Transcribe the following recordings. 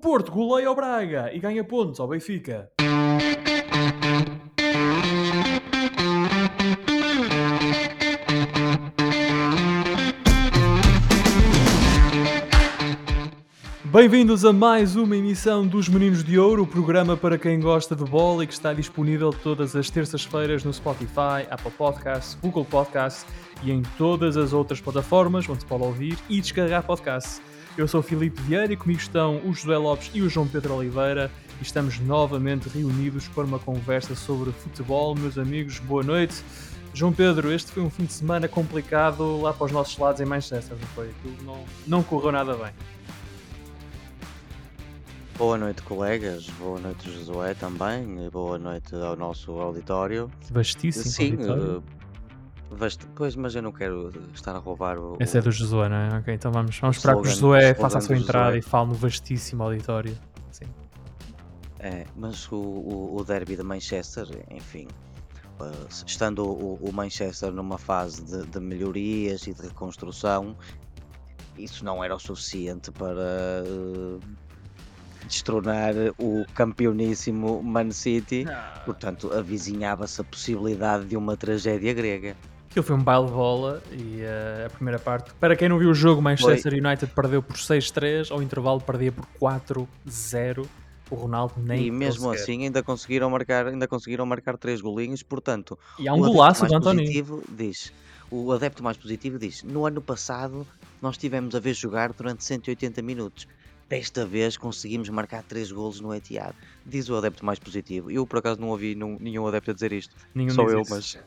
Porto goleia o Braga e ganha pontos ao Benfica. Bem-vindos a mais uma emissão dos Meninos de Ouro, o programa para quem gosta de bola e que está disponível todas as terças-feiras no Spotify, Apple Podcasts, Google Podcasts e em todas as outras plataformas onde se pode ouvir e descarregar podcasts. Eu sou o Filipe Vieira e comigo estão o José Lopes e o João Pedro Oliveira e estamos novamente reunidos para uma conversa sobre futebol. Meus amigos, boa noite. João Pedro, este foi um fim de semana complicado lá para os nossos lados em Manchester, não foi? Não, não correu nada bem. Boa noite, colegas. Boa noite, Josué, também. E boa noite ao nosso auditório. Vastíssimo Sim, auditório. eh, Pois, mas eu não quero estar a roubar o. Esse é do Josué, não é? Ok, então vamos, vamos esperar que o Josué faça a sua entrada Josué. e fale no vastíssimo auditório. Sim. É, mas o, o, o derby de Manchester, enfim, eh, estando o, o Manchester numa fase de, de melhorias e de reconstrução, isso não era o suficiente para eh, destronar o campeoníssimo Man City. Portanto, avizinhava-se a possibilidade de uma tragédia grega. Aquilo foi um baile de bola e eh, a primeira parte. Para quem não viu o jogo, Manchester United perdeu por 6-3, ao intervalo perdia por 4-0. O Ronaldo nem e mesmo assim ainda conseguiram marcar, ainda conseguiram marcar três golinhos, portanto, E há um golaço do António. diz, o adepto mais positivo diz, no ano passado nós tivemos a ver jogar durante 180 minutos. Desta vez conseguimos marcar três golos no Etihad. Diz o adepto mais positivo. Eu por acaso não ouvi num- nenhum adepto a dizer isto. Nenhum Só eu, isso. mas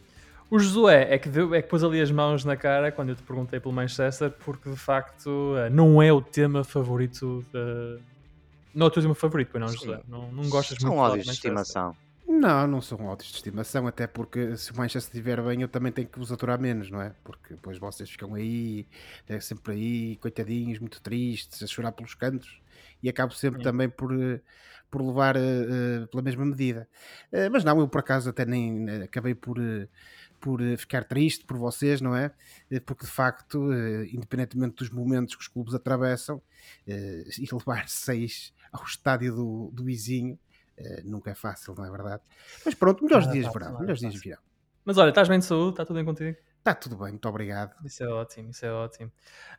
O Josué é que, deu, é que pôs ali as mãos na cara quando eu te perguntei pelo Manchester, porque de facto eh, não é o tema favorito. Da... Não é o teu tema favorito, pois não, Sim. Josué? Não, não gostas são muito de falar ódios de Manchester. estimação. Não, não são ódios de estimação, até porque se o Manchester estiver bem, eu também tenho que vos aturar menos, não é? Porque depois vocês ficam aí, é, sempre aí, coitadinhos, muito tristes, a chorar pelos cantos, e acabo sempre Sim. também por, eh, por levar eh, eh, pela mesma medida. Eh, Mas não, eu por acaso até nem eh, acabei por, eh, por eh, ficar triste por vocês, não é? Eh, Porque de facto, eh, independentemente dos momentos que os clubes atravessam, e levar seis ao estádio do, do vizinho. nunca é fácil, não é verdade? Mas pronto, melhores Nada dias fácil, virão. nada Melhores dias fácil. virão. Mas olha, estás bem de saúde? Está tudo bem contigo? Está tudo bem, muito obrigado. Isso é ótimo, isso é ótimo.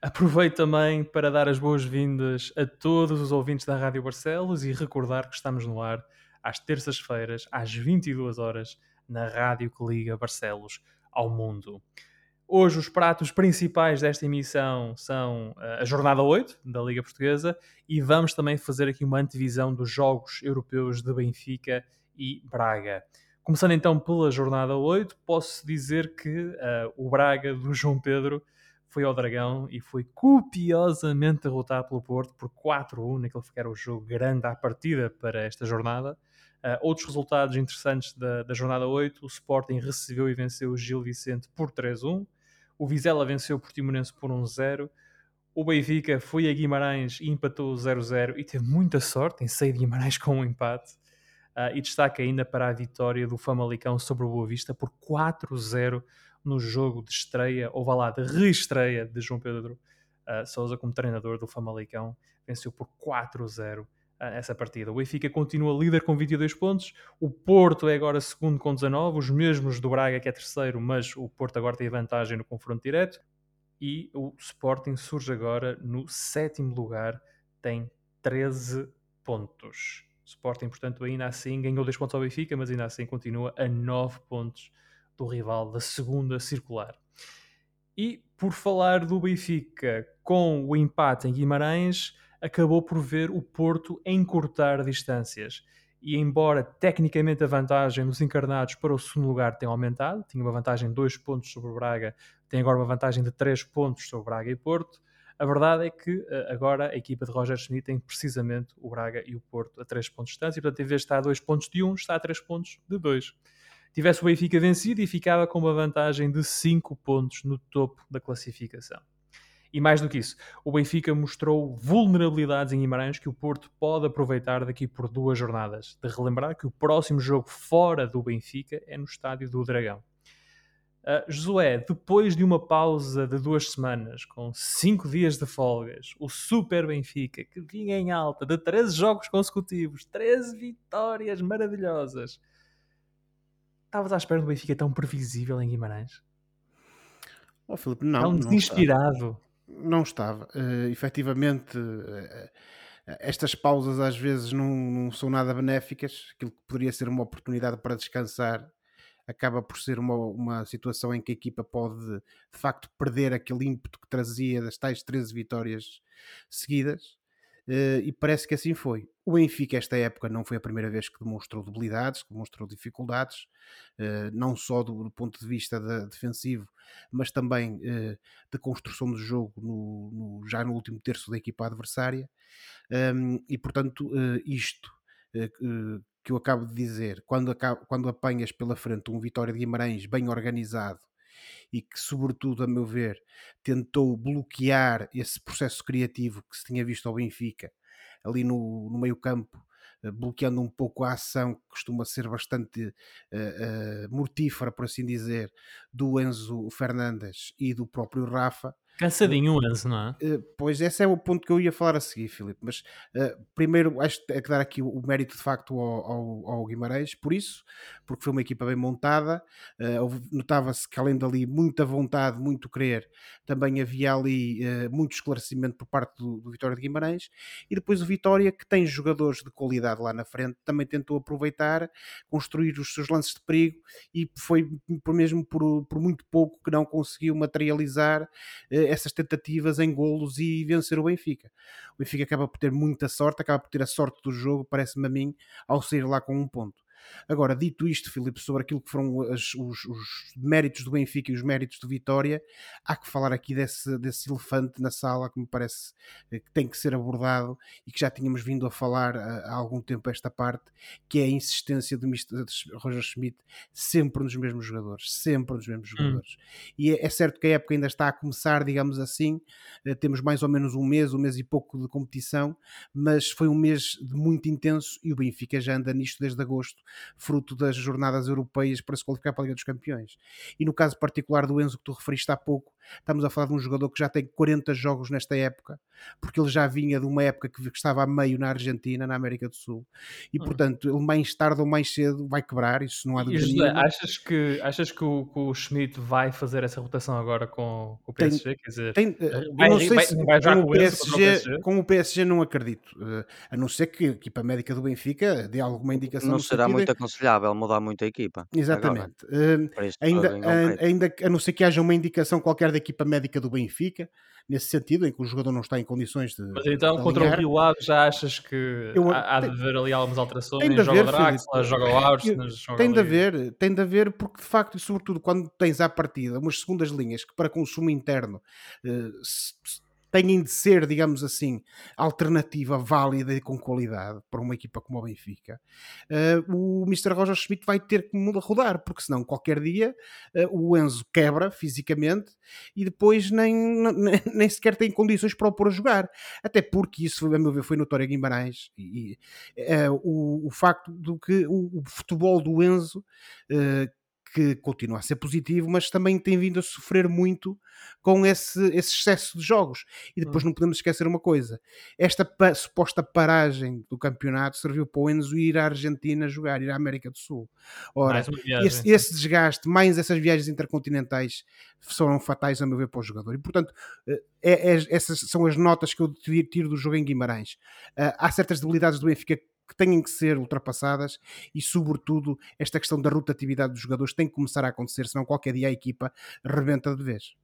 Aproveito também para dar as boas-vindas a todos os ouvintes da Rádio Barcelos e recordar que estamos no ar às terças-feiras, às 22 horas, na rádio que liga Barcelos ao mundo. Hoje os pratos principais desta emissão são eh, a jornada 8 da Liga Portuguesa e vamos também fazer aqui uma antevisão dos jogos europeus de Benfica e Braga. Começando então pela jornada 8, posso dizer que eh, o Braga do João Pedro foi ao Dragão e foi copiosamente derrotado pelo Porto por 4-1, naquele que era o jogo grande à partida para esta jornada. Uh, outros resultados interessantes da, da jornada 8, o Sporting recebeu e venceu o Gil Vicente por 3-1, o Vizela venceu o Portimonense por 1-0, o Benfica foi a Guimarães e empatou 0-0 e teve muita sorte em sair de Guimarães com um empate. Uh, e destaca ainda para a vitória do Famalicão sobre o Boa Vista por 4-0 no jogo de estreia, ou vá lá, de reestreia de João Pedro uh, Sousa como treinador do Famalicão. Venceu por 4-0 uh, essa partida. O Benfica continua líder com 22 pontos. O Porto é agora segundo com 19, os mesmos do Braga que é terceiro, mas o Porto agora tem vantagem no confronto direto. E o Sporting surge agora no sétimo lugar, tem 13 pontos. O Sporting, portanto, ainda assim ganhou 2 pontos ao Benfica, mas ainda assim continua a 9 pontos do rival da segunda circular. E por falar do Benfica, com o empate em Guimarães, acabou por ver o Porto encurtar distâncias. E embora tecnicamente a vantagem dos encarnados para o segundo lugar tenha aumentado, tinha uma vantagem de 2 pontos sobre o Braga, tem agora uma vantagem de 3 pontos sobre Braga e Porto, a verdade é que eh, agora a equipa de Roger Schmidt tem precisamente o Braga e o Porto a 3 pontos de distância, e portanto, em vez de estar a 2 pontos de 1, um, está a 3 pontos de 2. Tivesse o Benfica vencido e ficava com uma vantagem de 5 pontos no topo da classificação. E mais do que isso, o Benfica mostrou vulnerabilidades em Guimarães que o Porto pode aproveitar daqui por duas jornadas. De relembrar que o próximo jogo fora do Benfica é no estádio do Dragão. Uh, Josué, depois de uma pausa de duas semanas, com cinco dias de folgas, o Super Benfica, que vinha em alta de 13 jogos consecutivos, 13 vitórias maravilhosas. Estavas à espera do Benfica tão previsível em Guimarães? Oh, Filipe, não. Tão desinspirado. Não estava. Uh, efetivamente, uh, estas pausas às vezes não, não, são nada benéficas. Aquilo que poderia ser uma oportunidade para descansar acaba por ser uma, uma situação em que a equipa pode de facto perder aquele ímpeto que trazia das tais 13 vitórias seguidas. Uh, e parece que assim foi. O Benfica, esta época, não foi a primeira vez que demonstrou debilidades, que demonstrou dificuldades, uh, não só do, ponto de vista de, defensivo, mas também uh, de construção do jogo no, no, já no último terço da equipa adversária. E portanto, isto que eu acabo de dizer, quando, quando apanhas pela frente um Vitória de Guimarães bem organizado e que, sobretudo, a meu ver, tentou bloquear esse processo criativo que se tinha visto ao Benfica ali no, no meio-campo, eh, bloqueando um pouco a ação que costuma ser bastante uh, uh, mortífera, por assim dizer, do Enzo Fernandes e do próprio Rafa. Cansadinho o Enzo, não é? Uh, pois esse é o ponto que eu ia falar a seguir, Filipe. Mas uh, primeiro acho que é que dar aqui o, mérito de facto ao, ao, ao, Guimarães, por isso, porque foi uma equipa bem montada. Uh, Notava-se que além dali muita vontade, muito querer, também havia ali muito esclarecimento por parte do, do, Vitória de Guimarães. E depois o Vitória, que tem jogadores de qualidade lá na frente, também tentou aproveitar, construir os seus lances de perigo e foi por mesmo por, por muito pouco que não conseguiu materializar essas tentativas em golos e vencer o Benfica. O Benfica acaba por ter muita sorte, acaba por ter a sorte do jogo, parece-me a mim, ao sair lá com um ponto. Agora, dito isto, Filipe, sobre aquilo que foram as, os, os, méritos do Benfica e os méritos do Vitória, há que falar aqui desse, desse elefante na sala que me parece eh, que tem que ser abordado e que já tínhamos vindo a falar há, há algum tempo esta parte, que é a insistência do Mr. Roger Schmidt sempre nos mesmos jogadores, sempre nos mesmos hum. jogadores. E é, é, certo que a época ainda está a começar, digamos assim, eh, temos mais ou menos um mês, um mês e pouco de competição, mas foi um mês muito intenso e o Benfica já anda nisto desde agosto fruto das jornadas europeias para se qualificar para a Liga dos Campeões. E no caso particular do Enzo que tu referiste há pouco, estamos a falar de um jogador que já tem 40 jogos nesta época, porque ele já vinha de uma época que estava a meio na Argentina, na América do Sul, e hum. portanto ele mais tarde ou mais cedo vai quebrar, isso não há dúvida nenhuma. Achas que, achas que o, que o Schmidt vai fazer essa rotação agora com, com o PSG? Tem, Quer dizer, tem, eh, vai, não sei vai, se vai com, o PSG, com, o PSG, com o PSG não acredito, uh, a não ser que a equipa médica do Benfica dê alguma indicação. Não será muito aconselhável mudar muito a equipa. Exatamente. Uh, ainda, a, ainda a não ser que haja uma indicação qualquer da equipa médica do Benfica, nesse sentido, em que o jogador não está em condições de. Mas então, de contra o Rio Ave, já achas que eu, há, há de haver ali algumas alterações? Tem de haver, joga Draxler, joga o Tem de haver, tem de haver, porque de facto, e sobretudo quando tens à partida umas segundas linhas que para consumo interno uh, se, têm de ser, digamos assim, alternativa válida e com qualidade para uma equipa como o Benfica, uh, o Mr. Roger Schmidt vai ter que rodar, porque senão qualquer dia uh, o Enzo quebra fisicamente e depois nem, nem, nem, sequer tem condições para o pôr a jogar. Até porque isso, a meu ver, foi notório a Guimarães. E, uh, o, o facto do que o, o futebol do Enzo que continua a ser positivo, mas também tem vindo a sofrer muito com esse, esse excesso de jogos. E depois hum. não podemos esquecer uma coisa: esta pa suposta paragem do campeonato serviu para o Enzo ir à Argentina jogar, ir à América do Sul. Ora, esse, esse, desgaste, mais essas viagens intercontinentais, foram fatais, a meu ver, para o jogador. E portanto, eh, é, é, essas são as notas que eu tiro do jogo em Guimarães. Uh, há certas debilidades do Benfica que têm que ser ultrapassadas e, sobretudo, esta questão da rotatividade dos jogadores tem que começar a acontecer, senão qualquer dia a equipa rebenta de vez.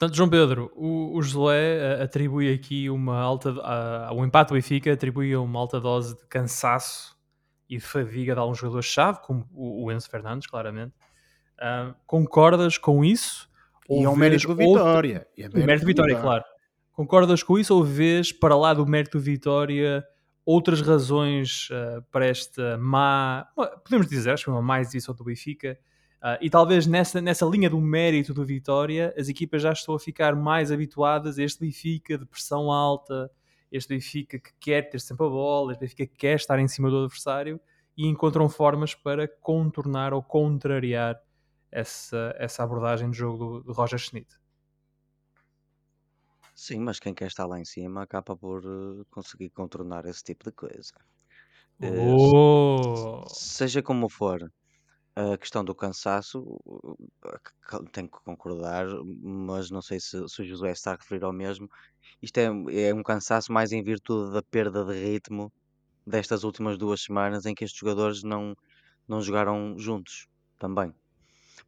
Portanto, João Pedro, o, o eh, atribui aqui uma alta. Uh, o empate do Benfica atribui uma alta dose de cansaço e de fadiga de alguns jogadores-chave, como o, o, Enzo Fernandes, claramente. Uh, concordas com isso? E é o mérito do Vitória. É o mérito do Vitória, claro. Concordas com isso ou vês, para lá do mérito do Vitória, outras razões uh, para esta má, podemos dizer, acho que uma má exibição do Benfica, uh, e talvez nessa, nessa linha do mérito do Vitória, as equipas já estão a ficar mais habituadas a este Benfica de pressão alta, este Benfica que quer ter sempre a bola, este Benfica que quer estar em cima do adversário, e encontram formas para contornar ou contrariar essa, essa abordagem de jogo do, Roger Schmidt. Sim, mas quem quer estar lá em cima acaba por uh, conseguir contornar esse tipo de coisa. Uh, seja como for, a questão do cansaço, tenho que concordar, mas não sei se, se o Josué está a referir ao mesmo. Isto é, é um cansaço mais em virtude da perda de ritmo destas últimas duas semanas em que estes jogadores não, não jogaram juntos também.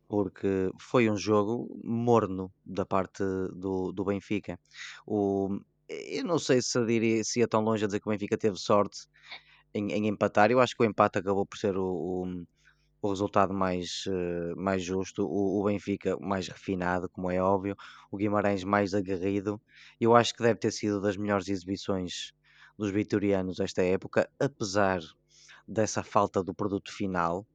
Porque foi um jogo morno da parte do, do Benfica. O, eu não sei se diria se ia tão longe a dizer que o Benfica teve sorte em, em empatar. Eu acho que o empate acabou por ser o, o, o resultado mais, uh, mais justo. O, o, Benfica mais refinado, como é óbvio. O Guimarães mais aguerrido. Eu acho que deve ter sido das melhores exibições dos vitorianos esta época, apesar dessa falta do produto final.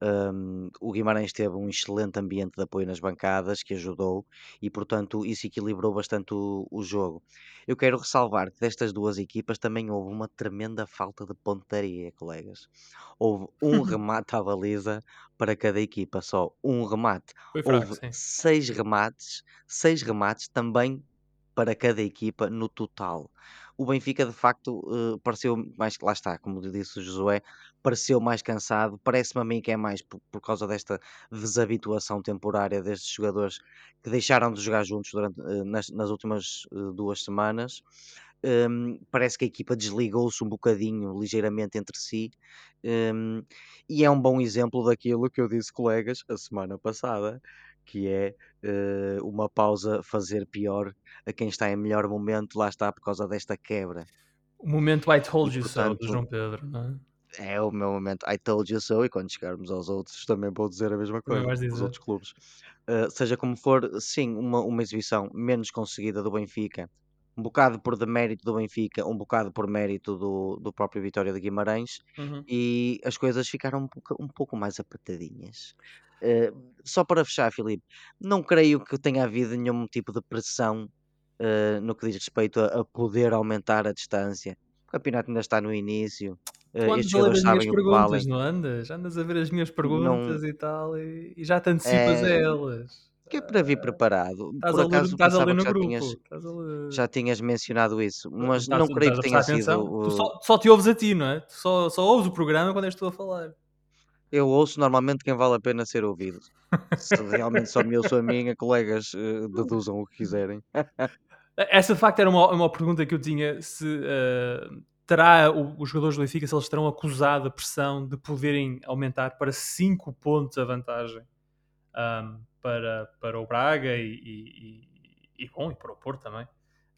Um, o Guimarães teve um excelente ambiente de apoio nas bancadas que ajudou e, portanto, isso equilibrou bastante o, o, jogo. Eu quero ressalvar que destas duas equipas também houve uma tremenda falta de pontaria, colegas. Houve um remate à baliza para cada equipa, só um remate. Fraco, houve sim. seis remates, seis remates também para cada equipa no total o Benfica de facto uh, pareceu mais, lá está, como disse o Josué, pareceu mais cansado. Parece-me a mim que é mais por, por, causa desta desabituação temporária destes jogadores que deixaram de jogar juntos durante, uh, nas, nas, últimas uh, duas semanas. Um, parece que a equipa desligou-se um bocadinho, ligeiramente entre si, um, e é um bom exemplo daquilo que eu disse, colegas, a semana passada, que é uh, uma pausa fazer pior a quem está em melhor momento, lá está por causa desta quebra. O momento I told e, you portanto, so do João Pedro, não é? É o meu momento I told you so, e quando chegarmos aos outros também vou dizer a mesma coisa, aos outros clubes. Uh, seja como for, sim, uma, uma exibição menos conseguida do Benfica, um bocado por demérito do Benfica, um bocado por mérito do, do próprio Vitória de Guimarães, uhum. e as coisas ficaram um pouco, um pouco mais apertadinhas. Uh, só para fechar, Filipe, não creio que tenha havido nenhum tipo de pressão uh, no que diz respeito a, a, poder aumentar a distância. O campeonato ainda está no início. Uh, estes jogadores sabem o que valem. Não andas? Andas a ver as minhas perguntas não... e tal, e, e, já te antecipas é... a elas. Que é para vir preparado. Estás Por acaso, estás a ler no já grupo. Tinhas, ler... já tinhas mencionado isso, mas não, não creio que tenha sido. O... Tu só, só, te ouves a ti, não é? Tu só, só ouves o programa quando és tu a falar. Eu ouço normalmente quem vale a pena ser ouvido. Se realmente só me ouço a minha, colegas uh, deduzam o que quiserem. Essa de facto era uma, uma pergunta que eu tinha. Se uh, terá o, os jogadores do Benfica, se eles terão acusado a pressão de poderem aumentar para 5 pontos a vantagem um, para, para o Braga e, e, e, bom, e para o Porto também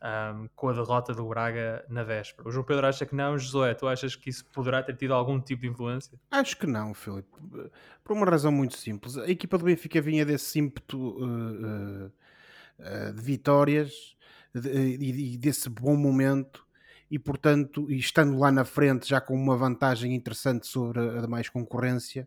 um, com a derrota do Braga na véspera. O João Pedro acha que não, Josué, tu achas que isso poderá ter tido algum tipo de influência? Acho que não, Filipe. Por uma razão muito simples. A equipa do Benfica vinha desse ímpeto uh, uh, de vitórias e de, desse bom momento e portanto, estando lá na frente já com uma vantagem interessante sobre a demais concorrência,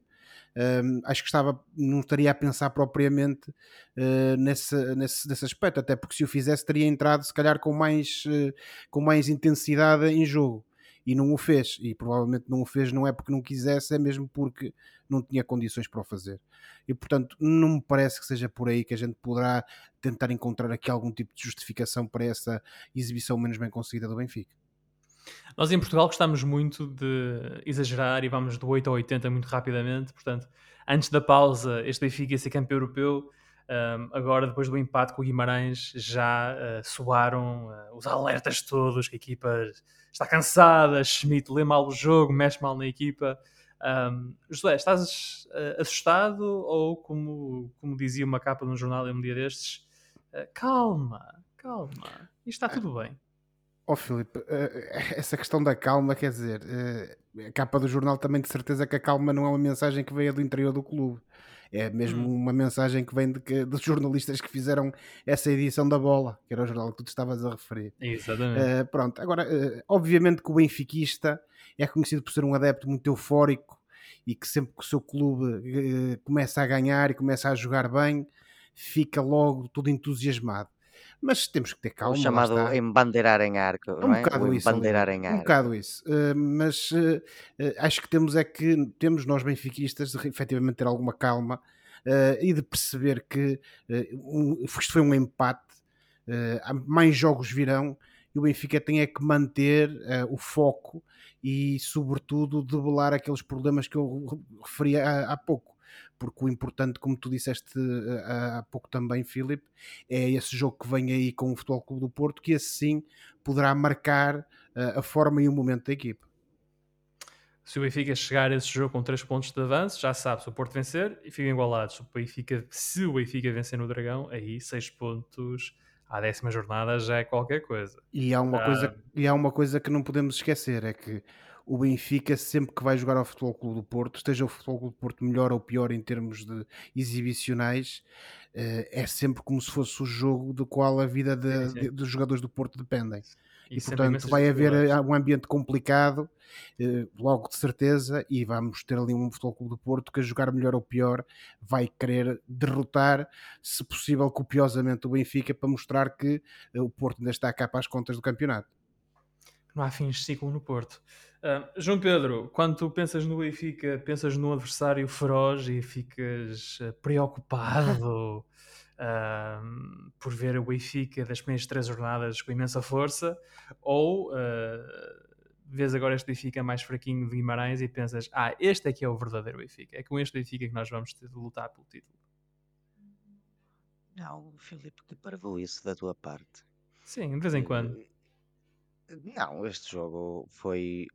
acho que estava, não estaria a pensar propriamente uh, nesse, nesse, nesse aspecto, até porque se o fizesse teria entrado se calhar com mais, uh, com mais intensidade em jogo e não o fez, e provavelmente não o fez não é porque não quisesse, é mesmo porque não tinha condições para o fazer. E portanto, não me parece que seja por aí que a gente poderá tentar encontrar aqui algum tipo de justificação para essa exibição menos bem conseguida do Benfica. Nós em Portugal gostamos muito de exagerar e vamos do 8 ao 80 muito rapidamente. Portanto, antes da pausa, este Benfica ia ser campeão europeu. Um, agora, depois do empate com o Guimarães, já uh, soaram uh, os alertas todos que a equipa está cansada, Schmidt lê mal o jogo, mexe mal na equipa. Um, José, estás uh, assustado ou, como, como dizia uma capa de um jornal em um dia destes, calma, calma, isto está tudo bem. Ó oh, Filipe, eh, essa questão da calma, quer dizer, eh, a capa do jornal também de certeza que a calma não é uma mensagem que veio do interior do clube. É mesmo hum. uma mensagem que vem de que, dos jornalistas que fizeram essa edição da bola, que era o jornal que tu te estavas a referir. Exatamente. Uh, pronto, agora, uh, obviamente que o benfiquista é conhecido por ser um adepto muito eufórico e que sempre que o seu clube uh, começa a ganhar e começa a jogar bem, fica logo todo entusiasmado mas temos que ter calma. O chamado embandeirar em arco, é um é? bocado isso, embandeirar em arco. Um bocado isso. Uh, mas uh, acho que temos é que temos nós benfiquistas de efetivamente ter alguma calma uh, e de perceber que um, isto foi um empate, mais jogos virão e o Benfica tem é que manter o foco e, sobretudo, debelar aqueles problemas que eu referi há, há pouco porque o importante, como tu disseste há pouco também, Filipe, é esse jogo que vem aí com o Futebol Clube do Porto, que esse sim poderá marcar a forma e o momento da equipa. Se o Benfica chegar a esse jogo com 3 pontos de avanço, já sabe, se o Porto vencer, e fica igualado. Se o Benfica, se o Benfica vencer no Dragão, aí 6 pontos à décima jornada já é qualquer coisa. E há, uma ah, coisa, e há uma coisa que não podemos esquecer, é que o Benfica, sempre que vai jogar ao Futebol Clube do Porto, esteja o Futebol Clube do Porto melhor ou pior em termos de exibicionais, eh, é sempre como se fosse o jogo do qual a vida de, de, dos jogadores do Porto dependem. E, e portanto vai haver eh, um ambiente complicado, eh, logo de certeza, e vamos ter ali um Futebol Clube do Porto que a jogar melhor ou pior vai querer derrotar, se possível copiosamente, o Benfica para mostrar que o Porto ainda está cá para as contas do campeonato. Não há fins de ciclo no Porto. Uh, João Pedro, quando tu pensas no Benfica, pensas num adversário feroz e ficas uh, preocupado uh, por ver o Benfica das primeiras três jornadas com imensa força, ou vês agora este Benfica mais fraquinho de Guimarães e pensas, ah, este é que é o verdadeiro Benfica, é com este Benfica que nós vamos ter de lutar pelo título. Não, Filipe, que parvo isso da tua parte. Sim, de vez em quando. Não, este jogo foi.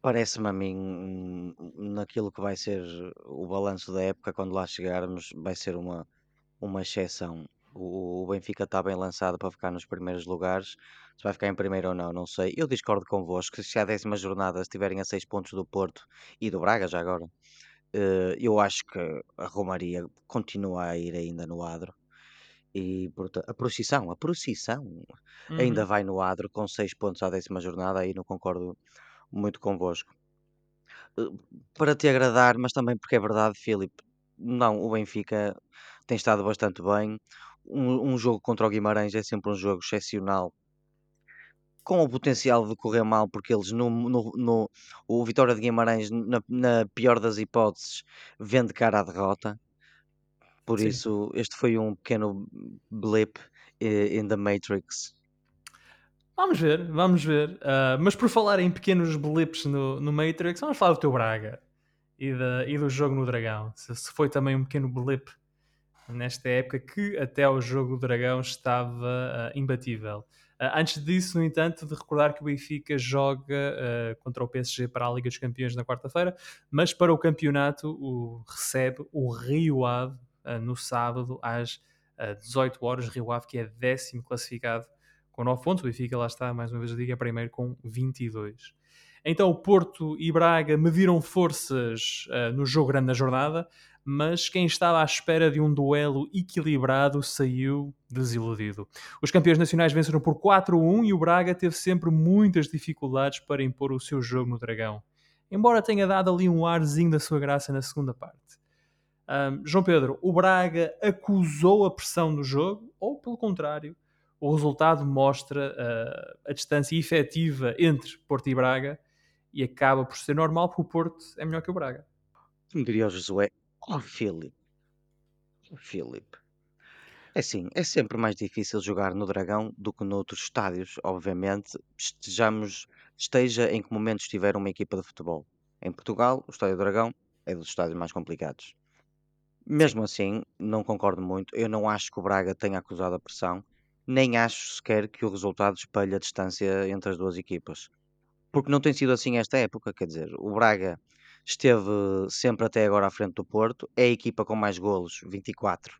Parece-me a mim, naquilo que vai ser o balanço da época, quando lá chegarmos, vai ser uma, uma exceção. O, o Benfica está bem lançado para ficar nos primeiros lugares. Se vai ficar em primeiro ou não, não sei. Eu discordo convosco. Se a décima jornada estiverem a seis pontos do Porto e do Braga, já agora, eh, eu acho que a Romaria continua a ir ainda no adro. E a procissão, a procissão ainda uhum. vai no adro com 6 pontos à décima jornada, aí não concordo muito convosco. Eh, para te agradar, mas também porque é verdade, Filipe, não, o Benfica tem estado bastante bem. Um, um jogo contra o Guimarães é sempre um jogo excepcional, com o potencial de correr mal, porque eles no, no, no o Vitória de Guimarães, na, na pior das hipóteses, vende cara à derrota. Por Sim. isso, este foi um pequeno blip eh, in the Matrix. Vamos ver, vamos ver. Uh, mas por falar em pequenos blips no, no Matrix, vamos falar do teu Braga e, da, e do jogo no Dragão. Se, se, foi também um pequeno blip nesta época que até ao jogo do Dragão estava uh, imbatível. Uh, antes disso, no entanto, de recordar que o Benfica joga contra o PSG para a Liga dos Campeões na quarta-feira, mas para o campeonato o, recebe o Rio Ave no sábado às uh, 18 horas. Rio Ave, que é décimo classificado com 9 pontos. O Benfica, lá está, mais uma vez a diga, é primeiro com 22. Então, Porto e Braga mediram forças uh, no jogo grande da jornada, mas quem estava à espera de um duelo equilibrado saiu desiludido. Os campeões nacionais venceram por 4-1 e o Braga teve sempre muitas dificuldades para impor o seu jogo no Dragão, embora tenha dado ali um arzinho da sua graça na segunda parte. Um, João Pedro, o Braga acusou a pressão no jogo ou, pelo contrário, o resultado mostra uh, a distância efetiva entre Porto e Braga e acaba por ser normal porque o Porto é melhor que o Braga. Como diria o Josué, oh Filipe, oh Filipe. É assim, é sempre mais difícil jogar no Dragão do que noutros estádios, obviamente, estejamos, esteja em que momento estiver uma equipa de futebol. Em Portugal, o Estádio Dragão é dos estádios mais complicados. Mesmo assim, não concordo muito. Eu não acho que o Braga tenha acusado a pressão, nem acho sequer que o resultado espelhe a distância entre as duas equipas. Porque não tem sido assim esta época, quer dizer, o Braga esteve sempre até agora à frente do Porto, é a equipa com mais golos, 24,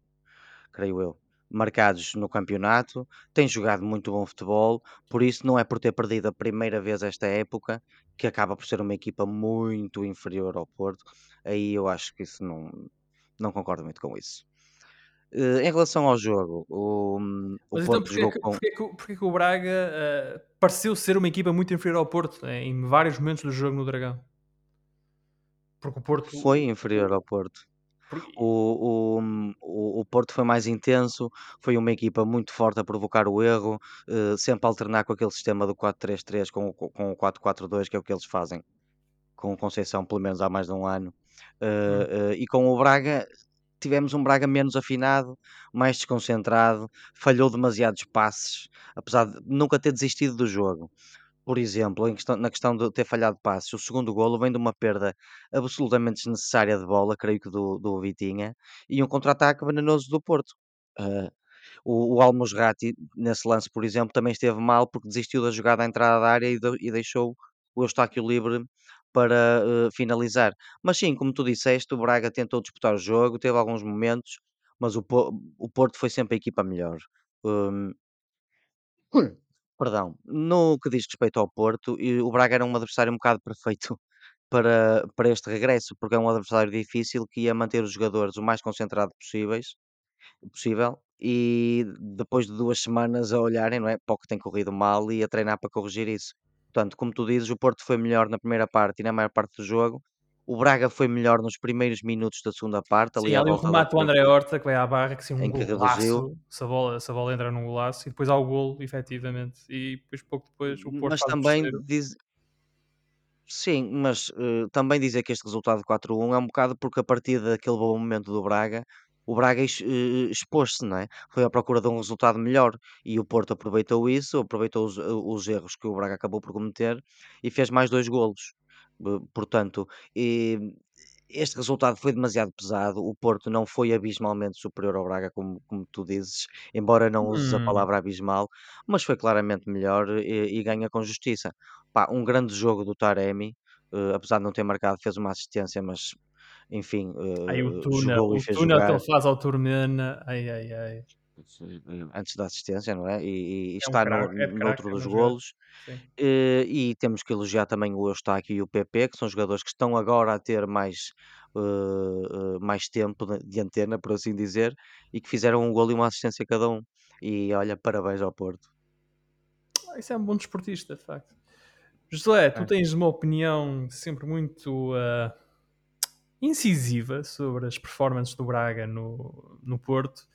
creio eu, marcados no campeonato, tem jogado muito bom futebol, por isso não é por ter perdido a primeira vez esta época que acaba por ser uma equipa muito inferior ao Porto. Aí eu acho que isso não, não concordo muito com isso. Uh, em relação ao jogo, o, o Mas Porto então, jogou que, com. Porquê que, porquê que o Braga uh, pareceu ser uma equipa muito inferior ao Porto eh, em vários momentos do jogo no Dragão? Porque o Porto. Foi inferior ao Porto. O, o, o Porto foi mais intenso, foi uma equipa muito forte a provocar o erro, uh, sempre a alternar com aquele sistema do 4-3-3 com, com o 4-4-2, que é o que eles fazem com o Conceição, pelo menos há mais de um ano. Uh, e com o Braga tivemos um Braga menos afinado, mais desconcentrado, falhou demasiados passes, apesar de nunca ter desistido do jogo. Por exemplo, questão, na questão de ter falhado passes, o segundo golo vem de uma perda absolutamente desnecessária de bola, creio que do, do Vitinha, e um contra-ataque venenoso do Porto. Uh, o, o Almosrati, nesse lance, por exemplo, também esteve mal porque desistiu da jogada à entrada da área e, e deixou o Eustáquio livre para uh, finalizar. Mas sim, como tu disseste, o Braga tentou disputar o jogo, teve alguns momentos, mas o, o Porto foi sempre a equipa melhor. Um, perdão, no que diz respeito ao Porto, o Braga era um adversário um bocado perfeito para, para este regresso, porque é um adversário difícil que ia manter os jogadores o mais concentrado possíveis, possível e depois de duas semanas a olharem, não é? Para o que tem corrido mal e a treinar para corrigir isso. Portanto, como tu dizes, o Porto foi melhor na primeira parte e na maior parte do jogo. O Braga foi melhor nos primeiros minutos da segunda parte. Ali Sim, ali o remate do André Horta que vai à barra, que sim, um em que golaço, se a, bola, se a bola entra num golaço, e depois há o golo, efetivamente, e depois pouco depois o Porto Mas também diz... Sim, mas uh, também dizer que este resultado de 4-1 é um bocado porque a partir daquele bom momento do Braga, o Braga eh, expôs-se, não é? Foi à procura de um resultado melhor e o Porto aproveitou isso, aproveitou os, os erros que o Braga acabou por cometer e fez mais dois golos. Portanto, este resultado foi demasiado pesado. O Porto não foi abismalmente superior ao Braga, como, como tu dizes, embora não uses a hum. palavra abismal, mas foi claramente melhor e, e ganha com justiça. Pá, um grande jogo do Taremi, uh, apesar de não ter marcado, fez uma assistência, mas enfim, Ai, o uh, jogou e fez o túnel que ele faz ao Turmena, ai ai ai. Antes da assistência, não é? E, e é está um crack, no, é noutro dos golos. Uh, e temos que elogiar também o Eustáquio e o PP, que são jogadores que estão agora a ter mais, uh, uh, mais tempo de antena, por assim dizer, e que fizeram um golo e uma assistência cada um. E olha, parabéns ao Porto. Ah, isso é um bom desportista, de facto. José, tu é. tens uma opinião sempre muito incisiva sobre as performances do Braga no, no Porto.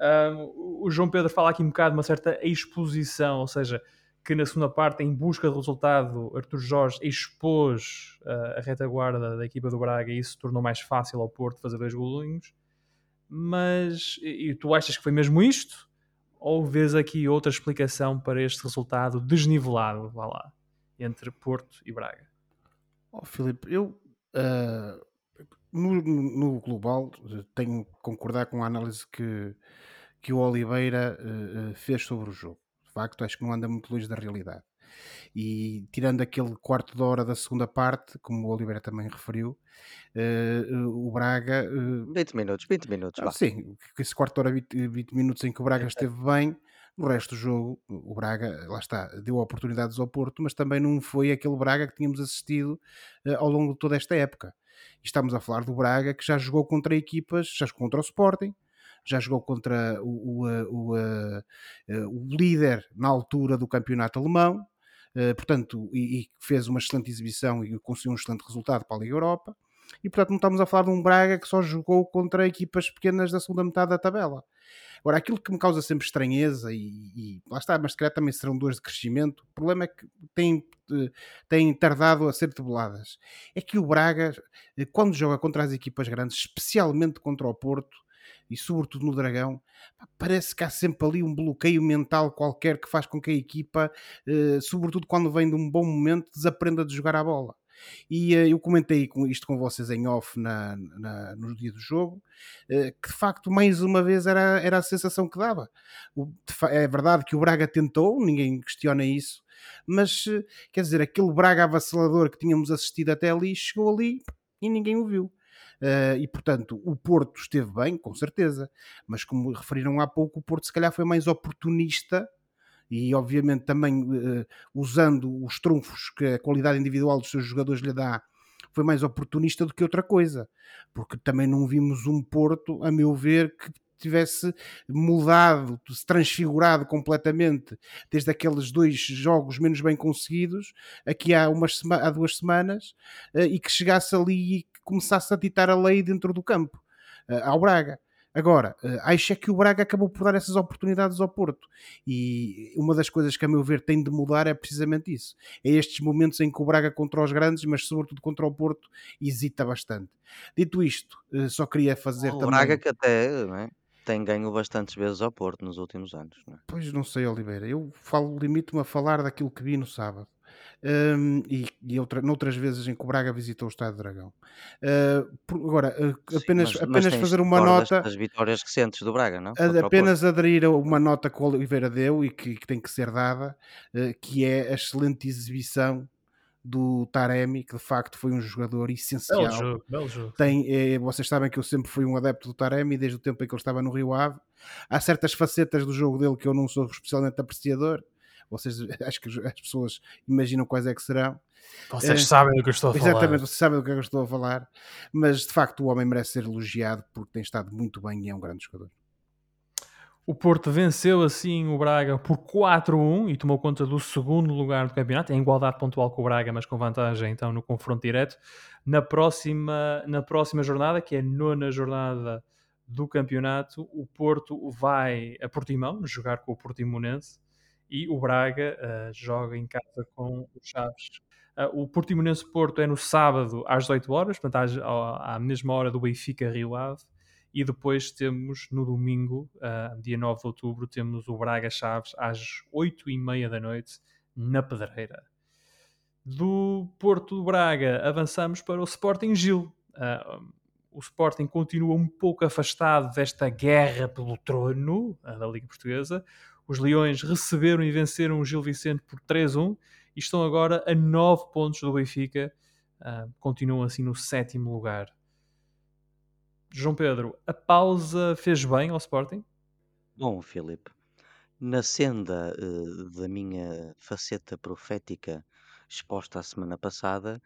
Um, o João Pedro fala aqui um bocado de uma certa exposição, ou seja, que na segunda parte, em busca de resultado, Artur Jorge expôs uh, a retaguarda da equipa do Braga e isso tornou mais fácil ao Porto fazer dois golinhos. Mas e, e tu achas que foi mesmo isto? Ou vês aqui outra explicação para este resultado desnivelado, vá lá, entre Porto e Braga? Oh, Filipe, eu uh, no, no, global, tenho que concordar com a análise que, que o Oliveira uh, fez sobre o jogo. De facto, acho que não anda muito longe da realidade. E tirando aquele quarto de hora da segunda parte, como o Oliveira também referiu, uh, o Braga. Uh, 20 minutos, 20 minutos. Ah, sim, esse quarto de hora, 20, 20 minutos em que o Braga esteve bem. No resto do jogo, o Braga, lá está, deu oportunidades ao Porto, mas também não foi aquele Braga que tínhamos assistido uh, ao longo de toda esta época. Estamos a falar do Braga, que já jogou contra equipas, já jogou contra o Sporting, já jogou contra o, o, o, o líder na altura do campeonato alemão, portanto, e, e, fez uma excelente exibição e conseguiu um excelente resultado para a Liga Europa. E portanto, não estamos a falar de um Braga que só jogou contra equipas pequenas da segunda metade da tabela. Agora, aquilo que me causa sempre estranheza, e, e lá está, mas se calhar também serão duas de crescimento, o problema é que têm, eh, têm tardado a ser debeladas. É que o Braga, eh, quando joga contra as equipas grandes, especialmente contra o Porto, e sobretudo no Dragão, parece que há sempre ali um bloqueio mental qualquer que faz com que a equipa, eh, sobretudo quando vem de um bom momento, desaprenda de jogar a bola. E uh, eu comentei com isto com vocês em off na, na no dia do jogo, uh, que de facto, mais uma vez, era, era a sensação que dava. O, é verdade que o Braga tentou, ninguém questiona isso, mas uh, quer dizer, aquele Braga avassalador que tínhamos assistido até ali chegou ali e ninguém o viu. Uh, e portanto o Porto esteve bem, com certeza, mas como referiram há pouco, o Porto se calhar foi mais oportunista e obviamente também uh, usando os trunfos que a qualidade individual dos seus jogadores lhe dá, foi mais oportunista do que outra coisa, porque também não vimos um Porto, a meu ver, que tivesse mudado, se transfigurado completamente desde aqueles dois jogos menos bem conseguidos, aqui há, umas há duas semanas, uh, e que chegasse ali e que começasse a ditar a lei dentro do campo, uh, ao Braga. Agora, eh, acho é que o Braga acabou por dar essas oportunidades ao Porto. E uma das coisas que, a meu ver, tem de mudar é precisamente isso. É estes momentos em que o Braga contra os grandes, mas sobretudo contra o Porto, hesita bastante. Dito isto, eh, só queria fazer O também. Braga que até não é, tem ganho bastantes vezes ao Porto nos últimos anos. Não é? Pois não sei, Oliveira. Eu falo, limito-me a falar daquilo que vi no sábado. Um, e, e outra, noutras vezes em que o Braga visitou o Estádio Dragão. Uh, por, agora, uh, Sim, apenas, mas, mas apenas tens- fazer uma nota. das vitórias recentes do Braga, não? apenas aderir a uma nota que o Oliveira deu e que, que tem que ser dada, eh, que é a excelente exibição do Taremi, que de facto foi um jogador essencial. Belo jogo, belo jogo. Tem, eh, vocês sabem que eu sempre fui um adepto do Taremi desde o tempo em que ele estava no Rio Ave. Há certas facetas do jogo dele que eu não sou especialmente apreciador. Vocês acho que as pessoas imaginam quais é que serão. Vocês É, sabem do que eu estou a falar. Exatamente, vocês sabem do que é que eu estou a falar. Mas de facto o homem merece ser elogiado porque tem estado muito bem e é um grande jogador. O Porto venceu assim o Braga por 4-1 e tomou conta do segundo lugar do campeonato, em igualdade pontual com o Braga, mas com vantagem então no confronto direto. Na próxima, na próxima jornada, que é a nona jornada do campeonato, o Porto vai a Portimão jogar com o Portimonense e o Braga eh, joga em casa com o Chaves. Ah, o Portimonense Porto é no sábado às 18 horas, portanto à, à mesma hora do Benfica Rio Ave. E depois temos no domingo, ah, dia 9 de outubro, temos o Braga Chaves às 8 e meia da noite na Pedreira. Do Porto do Braga avançamos para o Sporting Gil. Ah, o Sporting continua um pouco afastado desta guerra pelo trono da Liga Portuguesa. Os Leões receberam e venceram o Gil Vicente por 3-1 e estão agora a 9 pontos do Benfica. Ah, continuam assim no sétimo lugar. João Pedro, a pausa fez bem ao Sporting? Bom, Filipe, na senda eh, da minha faceta profética exposta a semana passada,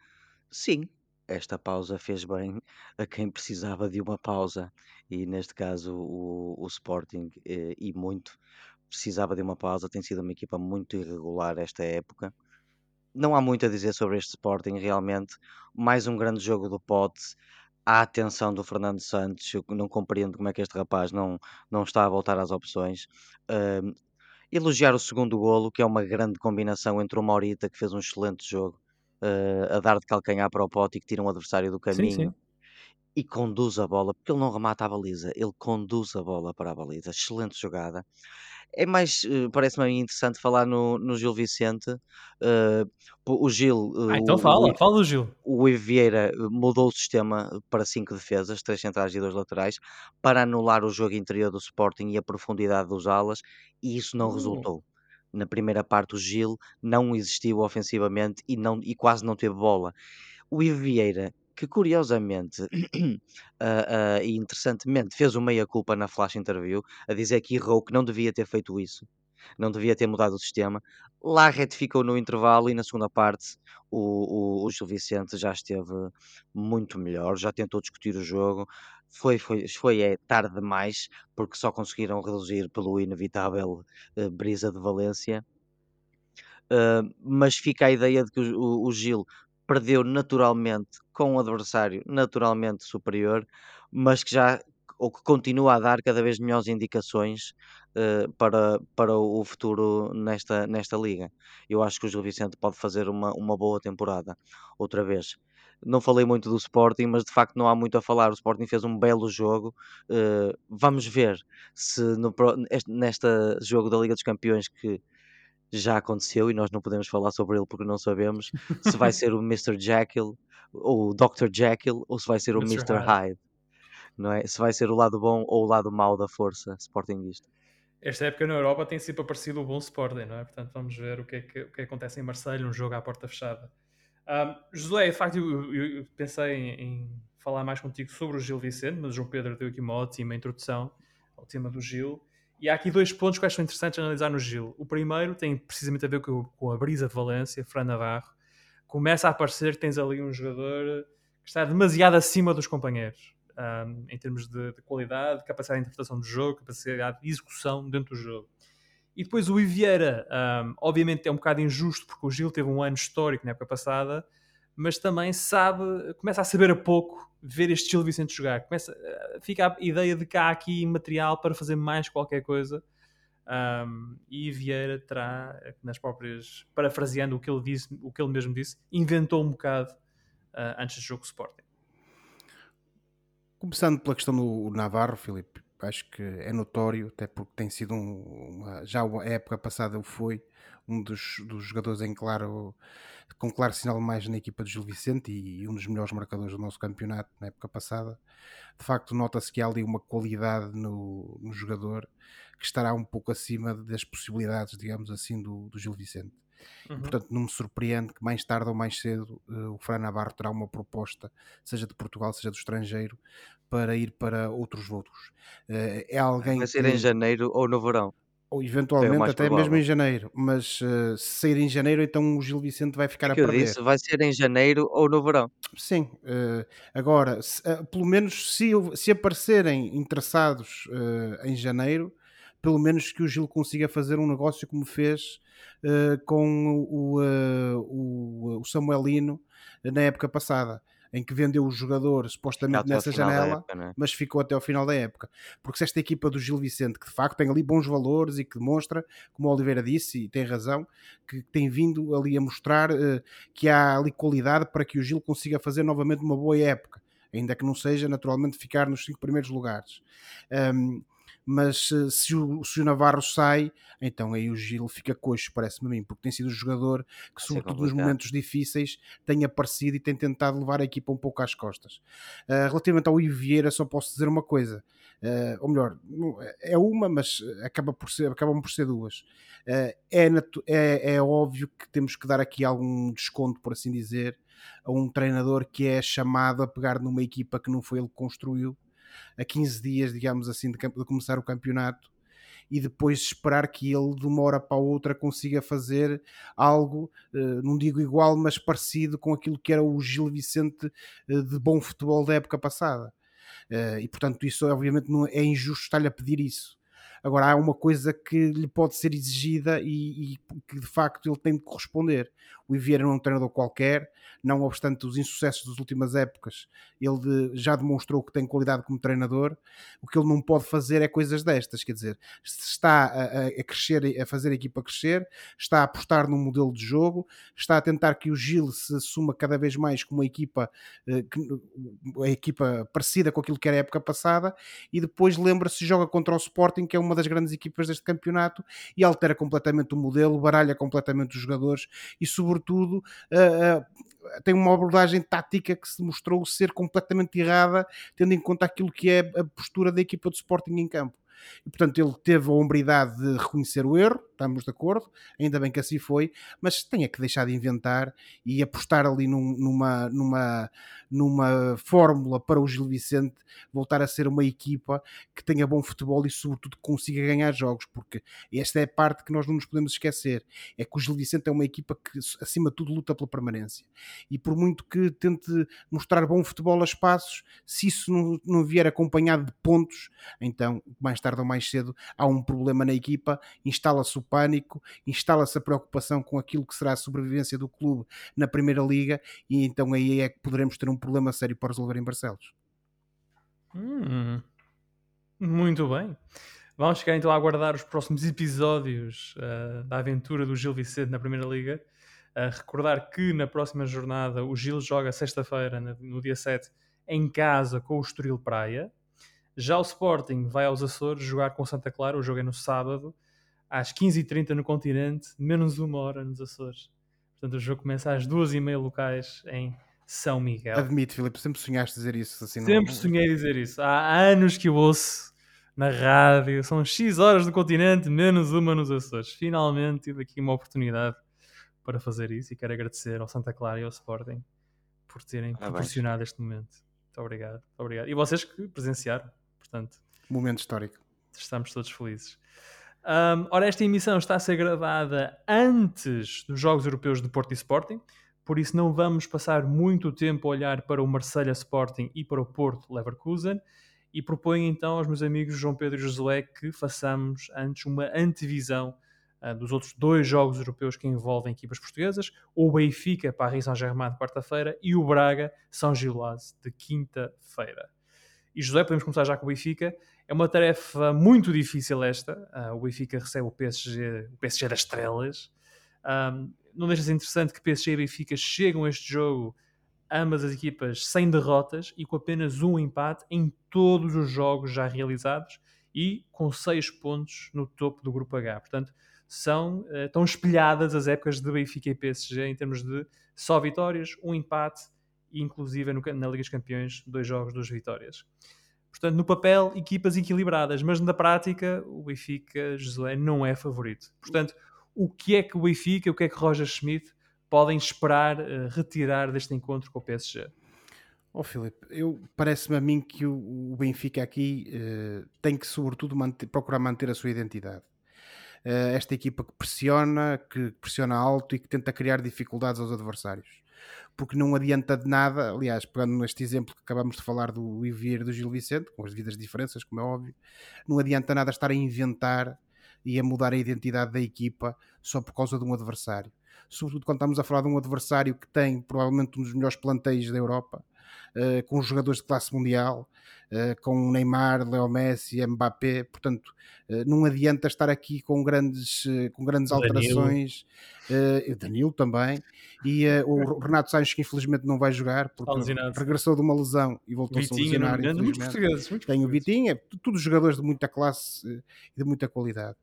sim, esta pausa fez bem a quem precisava de uma pausa. E neste caso, o, o Sporting, eh, e muito, precisava de uma pausa. Tem sido uma equipa muito irregular esta época. Não há muito a dizer sobre este Sporting, realmente. Mais um grande jogo do Pote. A atenção do Fernando Santos, eu não compreendo como é que este rapaz não, não está a voltar às opções. Ahm, elogiar o segundo golo, que é uma grande combinação entre o Maurita, que fez um excelente jogo, eh, a dar de calcanhar para o Pote e que tira um adversário do Sim, caminho sim. E conduz a bola, porque ele não remata a baliza, ele conduz a bola para a baliza. Excelente jogada. É mais, eh, parece-me interessante falar no, no Gil Vicente. eh, o Gil, eh, Ah, então o, o, fala, fala do Gil. o Ivo Vieira eh, mudou o sistema para cinco defesas, três centrais e dois laterais, para anular o jogo interior do Sporting e a profundidade dos alas, e isso não Uh, resultou. Na primeira parte, o Gil não existiu ofensivamente e, não, e quase não teve bola. O Ivo Vieira, que curiosamente ah, ah, e interessantemente fez o meia-culpa na flash interview, a dizer que errou, que não devia ter feito isso, não devia ter mudado o sistema. Lá retificou no intervalo e na segunda parte o, o, o Gil Vicente já esteve muito melhor, já tentou discutir o jogo. Foi, foi, foi é, tarde demais, porque só conseguiram reduzir pelo inevitável eh, brisa de Valência. Uh, mas fica a ideia de que o- o Gil perdeu naturalmente com um adversário naturalmente superior, mas que já ou que continua a dar cada vez melhores indicações uh, para, para o futuro nesta, nesta liga. Eu acho que o Gil Vicente pode fazer uma, uma boa temporada outra vez. Não falei muito do Sporting, mas de facto não há muito a falar. O Sporting fez um belo jogo. Uh, vamos ver se no, pro- este- nesta jogo da Liga dos Campeões que já aconteceu e nós não podemos falar sobre ele porque não sabemos se vai ser o Mr. Jekyll ou o Dr. Jekyll ou se vai ser o Mr. Mr. Hyde. Não é? Se vai ser o lado bom ou o lado mau da força Sportingista. Esta época na Europa tem sempre aparecido o bom Sporting, não é? Portanto, vamos ver o que é que, o que, é acontece em Marselha, um jogo à porta fechada. Ahm, Josué, de facto, eu, eu- eu pensei em, em falar mais contigo sobre o Gil Vicente, mas o João Pedro deu aqui uma ótima introdução ao tema do Gil. E há aqui dois pontos que acho interessantes analisar no Gil. O primeiro tem precisamente a ver com, a brisa de Valência, Fran Navarro. Começa a aparecer que tens ali um jogador que está demasiado acima dos companheiros. ahm, em termos de, de qualidade, capacidade de interpretação do jogo, capacidade de execução dentro do jogo. E depois o Ivieira, ahm, obviamente é um bocado injusto porque o Gil teve um ano histórico na época passada, mas também sabe, começa a saber a pouco ver este Gil Vicente jogar. Começa, fica a ideia de que há aqui material para fazer mais qualquer coisa. Um, e Vieira terá, nas próprias, parafraseando o que ele disse, o que ele mesmo disse, inventou um bocado uh, antes do jogo Sporting. Começando pela questão do Navarro, Filipe, acho que é notório, até porque tem sido um, uma, já a época passada foi um dos, dos jogadores em claro com claro sinal mais na equipa de Gil Vicente e, um dos melhores marcadores do nosso campeonato na época passada. De facto, nota-se que há ali uma qualidade no, no, jogador que estará um pouco acima das possibilidades, digamos assim, do, do Gil Vicente. Uhum. E, portanto, não me surpreende que mais tarde ou mais cedo uh, o Fran Navarro terá uma proposta, seja de Portugal, seja do estrangeiro, para ir para outros voos. Uh, é alguém Vai ser que... em janeiro ou no verão ou eventualmente é até provável. mesmo em janeiro. Mas uh, se sair em janeiro, então o Gil Vicente vai ficar é a perder. Disse, vai ser em janeiro ou no verão. Sim, uh, agora, se, uh, pelo menos se, se aparecerem interessados em janeiro, pelo menos que o Gil consiga fazer um negócio como fez com o, o, o Samuelino na época passada em que vendeu o jogador supostamente nessa janela, época, é? mas ficou até ao final da época. Porque se esta equipa do Gil Vicente, que de facto tem ali bons valores e que demonstra, como o Oliveira disse, e tem razão, que tem vindo ali a mostrar uh, que há ali qualidade para que o Gil consiga fazer novamente uma boa época ainda que não seja naturalmente ficar nos cinco primeiros lugares. Um, mas eh, se o, se o Navarro sai, então aí o Gil fica coxo, parece-me a mim, porque tem sido o jogador que, sobretudo nos momentos difíceis, tem aparecido e tem tentado levar a equipa um pouco às costas. Uh, relativamente ao Ivo Vieira, só posso dizer uma coisa, uh, ou melhor, é uma, mas acaba por ser, acabam por ser duas. Uh, é, é, é óbvio que temos que dar aqui algum desconto, por assim dizer, a um treinador que é chamado a pegar numa equipa que não foi ele que construiu a 15 dias, digamos assim, de, de começar o campeonato e depois esperar que ele de uma hora para a outra consiga fazer algo, eh, não digo igual, mas parecido com aquilo que era o Gil Vicente eh, de bom futebol da época passada. Eh, e portanto, isso obviamente não é injusto estar-lhe a pedir isso. Agora, há uma coisa que lhe pode ser exigida e, e que de facto ele tem de corresponder. O Vieira não é um treinador qualquer, não obstante os insucessos das últimas épocas, ele de, já demonstrou que tem qualidade como treinador. O que ele não pode fazer é coisas destas, quer dizer, está a, a crescer, a fazer a equipa crescer, está a apostar num modelo de jogo, está a tentar que o Gil se assuma cada vez mais como uma equipa, eh, equipa parecida com aquilo que era a época passada, e depois lembra-se joga contra o Sporting, que é uma das grandes equipas deste campeonato, e altera completamente o modelo, baralha completamente os jogadores e, sobretudo, uh, uh, tem uma abordagem tática que se mostrou ser completamente errada, tendo em conta aquilo que é a postura da equipa de Sporting em campo. E, portanto, ele teve a hombridade de reconhecer o erro, estamos de acordo, ainda bem que assim foi, mas tenha que deixar de inventar e apostar ali num, numa, numa, numa fórmula para o Gil Vicente voltar a ser uma equipa que tenha bom futebol e, sobretudo, consiga ganhar jogos, porque esta é a parte que nós não nos podemos esquecer: é que o Gil Vicente é uma equipa que, acima de tudo, luta pela permanência. E por muito que tente mostrar bom futebol a espaços, se isso não, não vier acompanhado de pontos, então, mais tarde ou mais cedo, há um problema na equipa, instala-se o pânico, instala-se a preocupação com aquilo que será a sobrevivência do clube na Primeira Liga, e então aí é que poderemos ter um problema sério para resolver em Barcelos. Hum, muito bem. Vamos ficar então a aguardar os próximos episódios uh, da aventura do Gil Vicente na Primeira Liga. Uh, recordar que na próxima jornada o Gil joga sexta-feira, no dia 7, em casa com o Estoril Praia. Já o Sporting vai aos Açores jogar com Santa Clara, o jogo é no sábado, às 15h30 no continente, menos uma hora nos Açores. Portanto, o jogo começa às 2h30 locais em São Miguel. Admito, Filipe, sempre sonhaste dizer isso. Assim, sempre não... sonhei dizer isso. Há anos que eu ouço na rádio, são X horas no continente, menos uma nos Açores. Finalmente tive aqui uma oportunidade para fazer isso e quero agradecer ao Santa Clara e ao Sporting por terem proporcionado este momento. Muito obrigado, muito obrigado. E vocês que presenciaram, portanto. Momento histórico. Estamos todos felizes. Um, ora, esta emissão está a ser gravada antes dos Jogos Europeus de Porto e Sporting, por isso não vamos passar muito tempo a olhar para o Marselha Sporting e para o Porto Leverkusen. E proponho então aos meus amigos João Pedro e Josué que façamos antes uma antevisão uh, dos outros dois jogos europeus que envolvem equipas portuguesas, o Benfica, Paris Saint-Germain de quarta-feira e o Braga, São Gilás de quinta-feira. E José, podemos começar já com o Benfica. É uma tarefa muito difícil esta. Uh, o Benfica recebe o PSG, o PSG das estrelas. Um, não deixa de ser interessante que PSG e Benfica chegam a este jogo, ambas as equipas sem derrotas e com apenas um empate em todos os jogos já realizados e com seis pontos no topo do grupo H. Portanto, são uh, tão espelhadas as épocas de Benfica e PSG em termos de só vitórias, um empate inclusive no, na Liga dos Campeões, dois jogos, duas vitórias. Portanto, no papel, equipas equilibradas, mas na prática, o Benfica, Josué, não é favorito. Portanto, o que é que o Benfica, o que é que Roger Schmidt podem esperar uh, retirar deste encontro com o PSG? Ó oh, Filipe, eu parece-me a mim que o, o Benfica aqui uh, tem que, sobretudo, manter, procurar manter a sua identidade. Uh, esta equipa que pressiona, que pressiona alto e que tenta criar dificuldades aos adversários. Porque não adianta de nada, aliás, pegando neste exemplo que acabamos de falar do Ivier do Gil Vicente, com as devidas diferenças, como é óbvio, não adianta nada estar a inventar e a mudar a identidade da equipa só por causa de um adversário. Sobretudo quando estamos a falar de um adversário que tem provavelmente um dos melhores plantéis da Europa, uh, com jogadores de classe mundial, uh, com Neymar, Leo Messi, Mbappé, portanto, uh, não adianta estar aqui com grandes, com grandes alterações. Uh, Danilo também, e o Renato Sanches, que infelizmente não vai jogar, porque regressou de uma lesão e voltou-se a lesionar. Tem o Vitinho, é tudo jogadores de muita classe e de muita qualidade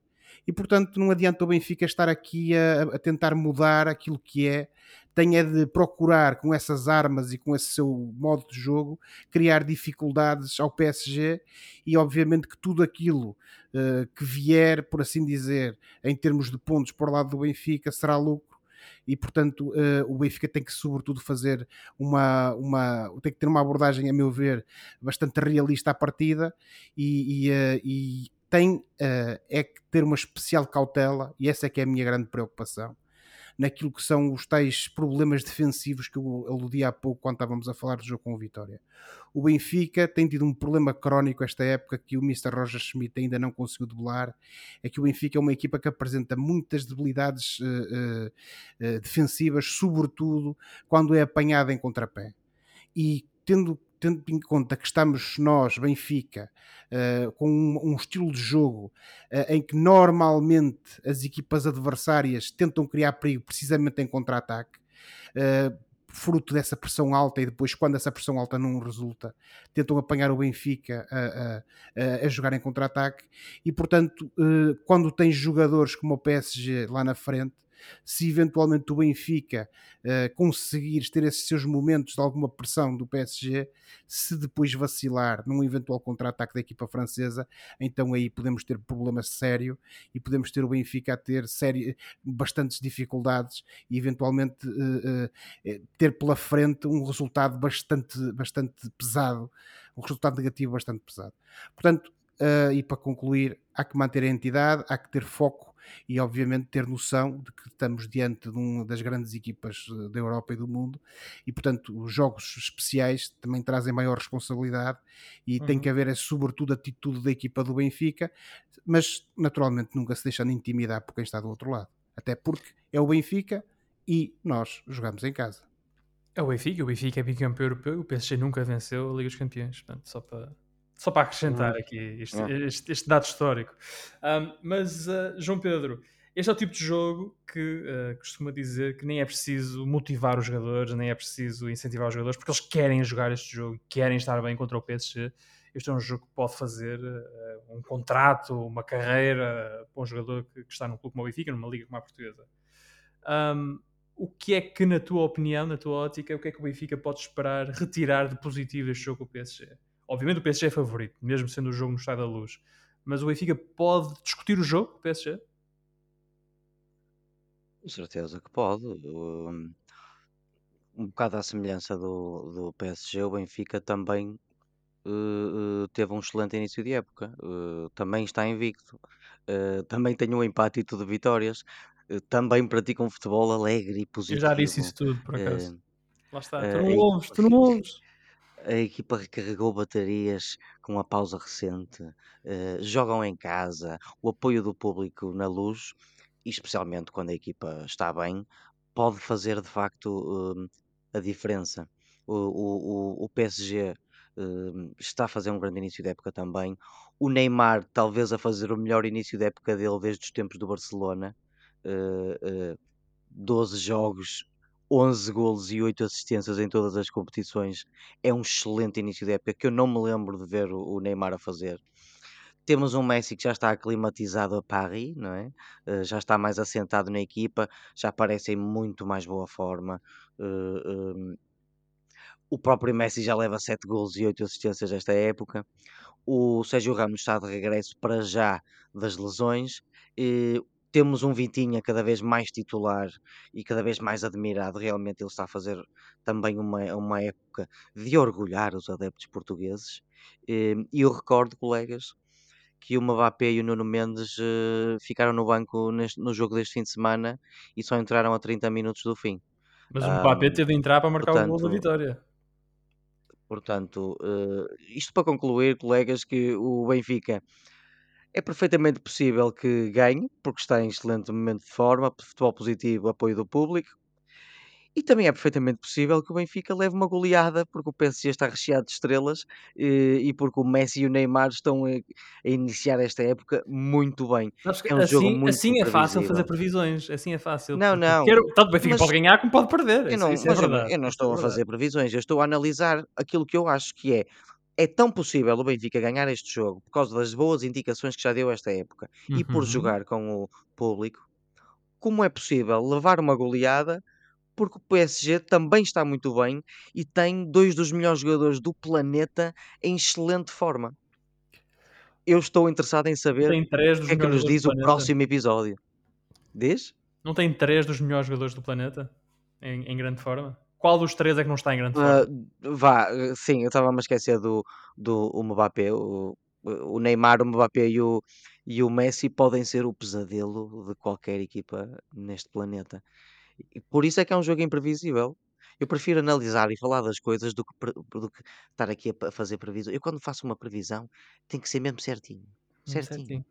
e portanto não adianta o Benfica estar aqui a, a tentar mudar aquilo que é, tem é de procurar com essas armas e com esse seu modo de jogo criar dificuldades ao PSG e obviamente que tudo aquilo uh, que vier, por assim dizer, em termos de pontos por lado do Benfica será lucro. E portanto uh, o Benfica tem que sobretudo fazer uma, uma tem que ter uma abordagem a meu ver bastante realista à partida e, e, uh, e tem uh, é que ter uma especial cautela, e essa é que é a minha grande preocupação, naquilo que são os tais problemas defensivos que eu aludi há pouco quando estávamos a falar do jogo com o Vitória. O Benfica tem tido um problema crónico esta época que o Mr. Roger Schmidt ainda não conseguiu debelar, é que o Benfica é uma equipa que apresenta muitas debilidades uh, uh, defensivas, sobretudo quando é apanhada em contrapé. E tendo tendo em conta que estamos nós, Benfica, uh, com um, um, estilo de jogo uh, em que normalmente as equipas adversárias tentam criar perigo precisamente em contra-ataque, uh, fruto dessa pressão alta e depois, quando essa pressão alta não resulta, tentam apanhar o Benfica a, a, a jogar em contra-ataque. E, portanto, quando tens jogadores como o PSG lá na frente se eventualmente o Benfica uh, conseguir ter esses seus momentos de alguma pressão do PSG, se depois vacilar num eventual contra-ataque da equipa francesa, então aí podemos ter problema sério e podemos ter o Benfica a ter sério, bastantes dificuldades e eventualmente uh, uh, ter pela frente um resultado bastante, bastante pesado, um resultado negativo bastante pesado. Portanto, e para concluir, há que manter a entidade, há que ter foco e obviamente ter noção de que estamos diante de uma das grandes equipas eh, da Europa e do mundo. E portanto os jogos especiais também trazem maior responsabilidade e uhum. tem que haver é, sobretudo atitude da equipa do Benfica mas naturalmente nunca se deixando intimidar por quem está do outro lado. Até porque é o Benfica e nós jogamos em casa. É o Benfica, o Benfica é bicampeão europeu o PSG nunca venceu a Liga dos Campeões portanto só para só para acrescentar uhum. aqui este, este, este, dado histórico. Um, mas, uh, João Pedro, este é o tipo de jogo que uh, costuma dizer que nem é preciso motivar os jogadores, nem é preciso incentivar os jogadores, porque eles querem jogar este jogo, querem estar bem contra o PSG. Este é um jogo que pode fazer uh, um contrato, uma carreira para um jogador que, que, está num clube como o Benfica, numa liga como a portuguesa. Um, o que é que, na tua opinião, na tua ótica, o que é que o Benfica pode esperar retirar de positivo deste jogo com o PSG? Obviamente o PSG é favorito, mesmo sendo o jogo no Estado da Luz. Mas o Benfica pode discutir o jogo o PSG? Com certeza que pode. Um, um bocado à semelhança do, do PSG, o Benfica também uh, uh, teve um excelente início de época. Uh, também está invicto. também tem um empate e tudo vitórias. também pratica um futebol alegre e positivo. Eu já disse isso tudo, por acaso. Lá está. Tu não ouves, tu não ouves a equipa recarregou baterias com a pausa recente, uh, jogam em casa, o apoio do público na luz especialmente quando a equipa está bem, pode fazer de facto hum, a diferença. O, o, o, PSG hum, está a fazer um grande início de época também. O Neymar, talvez a fazer o melhor início de época dele desde os tempos do Barcelona. Uh, uh, 12 jogos, 11 golos e 8 assistências em todas as competições. É um excelente início de época que eu não me lembro de ver o, Neymar a fazer. Temos um Messi que já está aclimatizado a Paris, não é? Uh, já está mais assentado na equipa, já parece em muito mais boa forma. Uh, um, o próprio Messi já leva 7 gols e 8 assistências esta época. O Sérgio Ramos está de regresso para já das lesões. Temos um Vitinha cada vez mais titular e cada vez mais admirado. Realmente ele está a fazer também uma, uma época de orgulhar os adeptos portugueses. E eu recordo, colegas, que o Mbappé e o Nuno Mendes uh, ficaram no banco neste, no jogo deste fim de semana e só entraram a 30 minutos do fim. Mas o Mbappé um, teve de entrar para marcar portanto, o gol da vitória. Portanto, uh, isto para concluir, colegas, que o Benfica é perfeitamente possível que ganhe, porque está em excelente momento de forma, futebol positivo, apoio do público. E também é perfeitamente possível que o Benfica leve uma goleada, porque o PSG está recheado de estrelas e, eh, e porque o Messi e o Neymar estão a, iniciar esta época muito bem. É um assim, jogo muito assim é fácil fazer previsões, assim é fácil. Não, não. Quero, tanto o Benfica mas, pode ganhar como pode perder. Eu não, isso, isso é eu, eu não estou a fazer previsões, eu estou a analisar aquilo que eu acho que é é tão possível o Benfica ganhar este jogo por causa das boas indicações que já deu esta época uhum. e por uhum. jogar com o público, como é possível levar uma goleada porque o PSG também está muito bem e tem dois dos melhores jogadores do planeta em excelente forma. Eu estou interessado em saber o que é que nos diz o próximo episódio. Diz? Não tem três dos melhores jogadores do planeta em, em grande forma? Qual dos três é que não está em grande forma? Uh, vá, sim, eu estava a me esquecer do, do o Mbappé, o, o Neymar, o Mbappé e o, e o Messi podem ser o pesadelo de qualquer equipa neste planeta. E por isso é que é um jogo imprevisível. Eu prefiro analisar e falar das coisas do que, do que estar aqui a fazer previsão. Eu quando faço uma previsão tem que ser mesmo certinho. Certinho. certinho.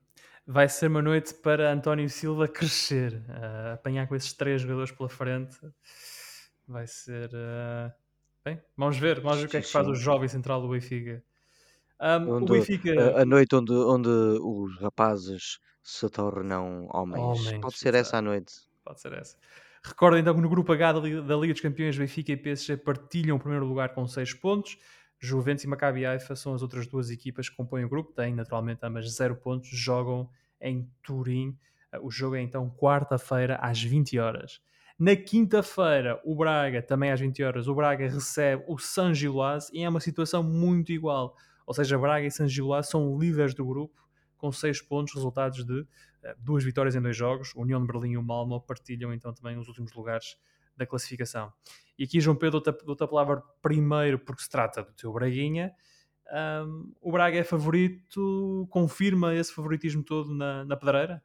Vai ser uma noite para António Silva crescer, uh, apanhar com esses três jogadores pela frente vai ser. Uh... Bem, vamos ver, vamos ver o que é que faz o jovem central do Benfica. Um, onde, o Benfica... A, a, noite onde, onde os rapazes se tornam homens. homens Pode ser essa a noite. Pode ser essa. Recordo então que no grupo H da Liga, da Liga dos Campeões, Benfica e PSG partilham o primeiro lugar com 6 pontos. Juventus e Maccabi Haifa são as outras duas equipas que compõem o grupo, têm naturalmente ambas 0 pontos, jogam em Turim. O jogo é então quarta-feira às 20 horas. Na quinta-feira, o Braga, também às 20 horas, o Braga recebe o San Gilás e é uma situação muito igual. Ou seja, Braga e San Gilás são líderes do grupo com 6 pontos, resultados de uh, duas vitórias em dois jogos. O União de Berlim e o Malmo partilham então também os últimos lugares da classificação. E aqui, João Pedro, dou-te a palavra primeiro porque se trata do teu Braguinha. Um, o Braga é favorito, confirma esse favoritismo todo na, na pedreira?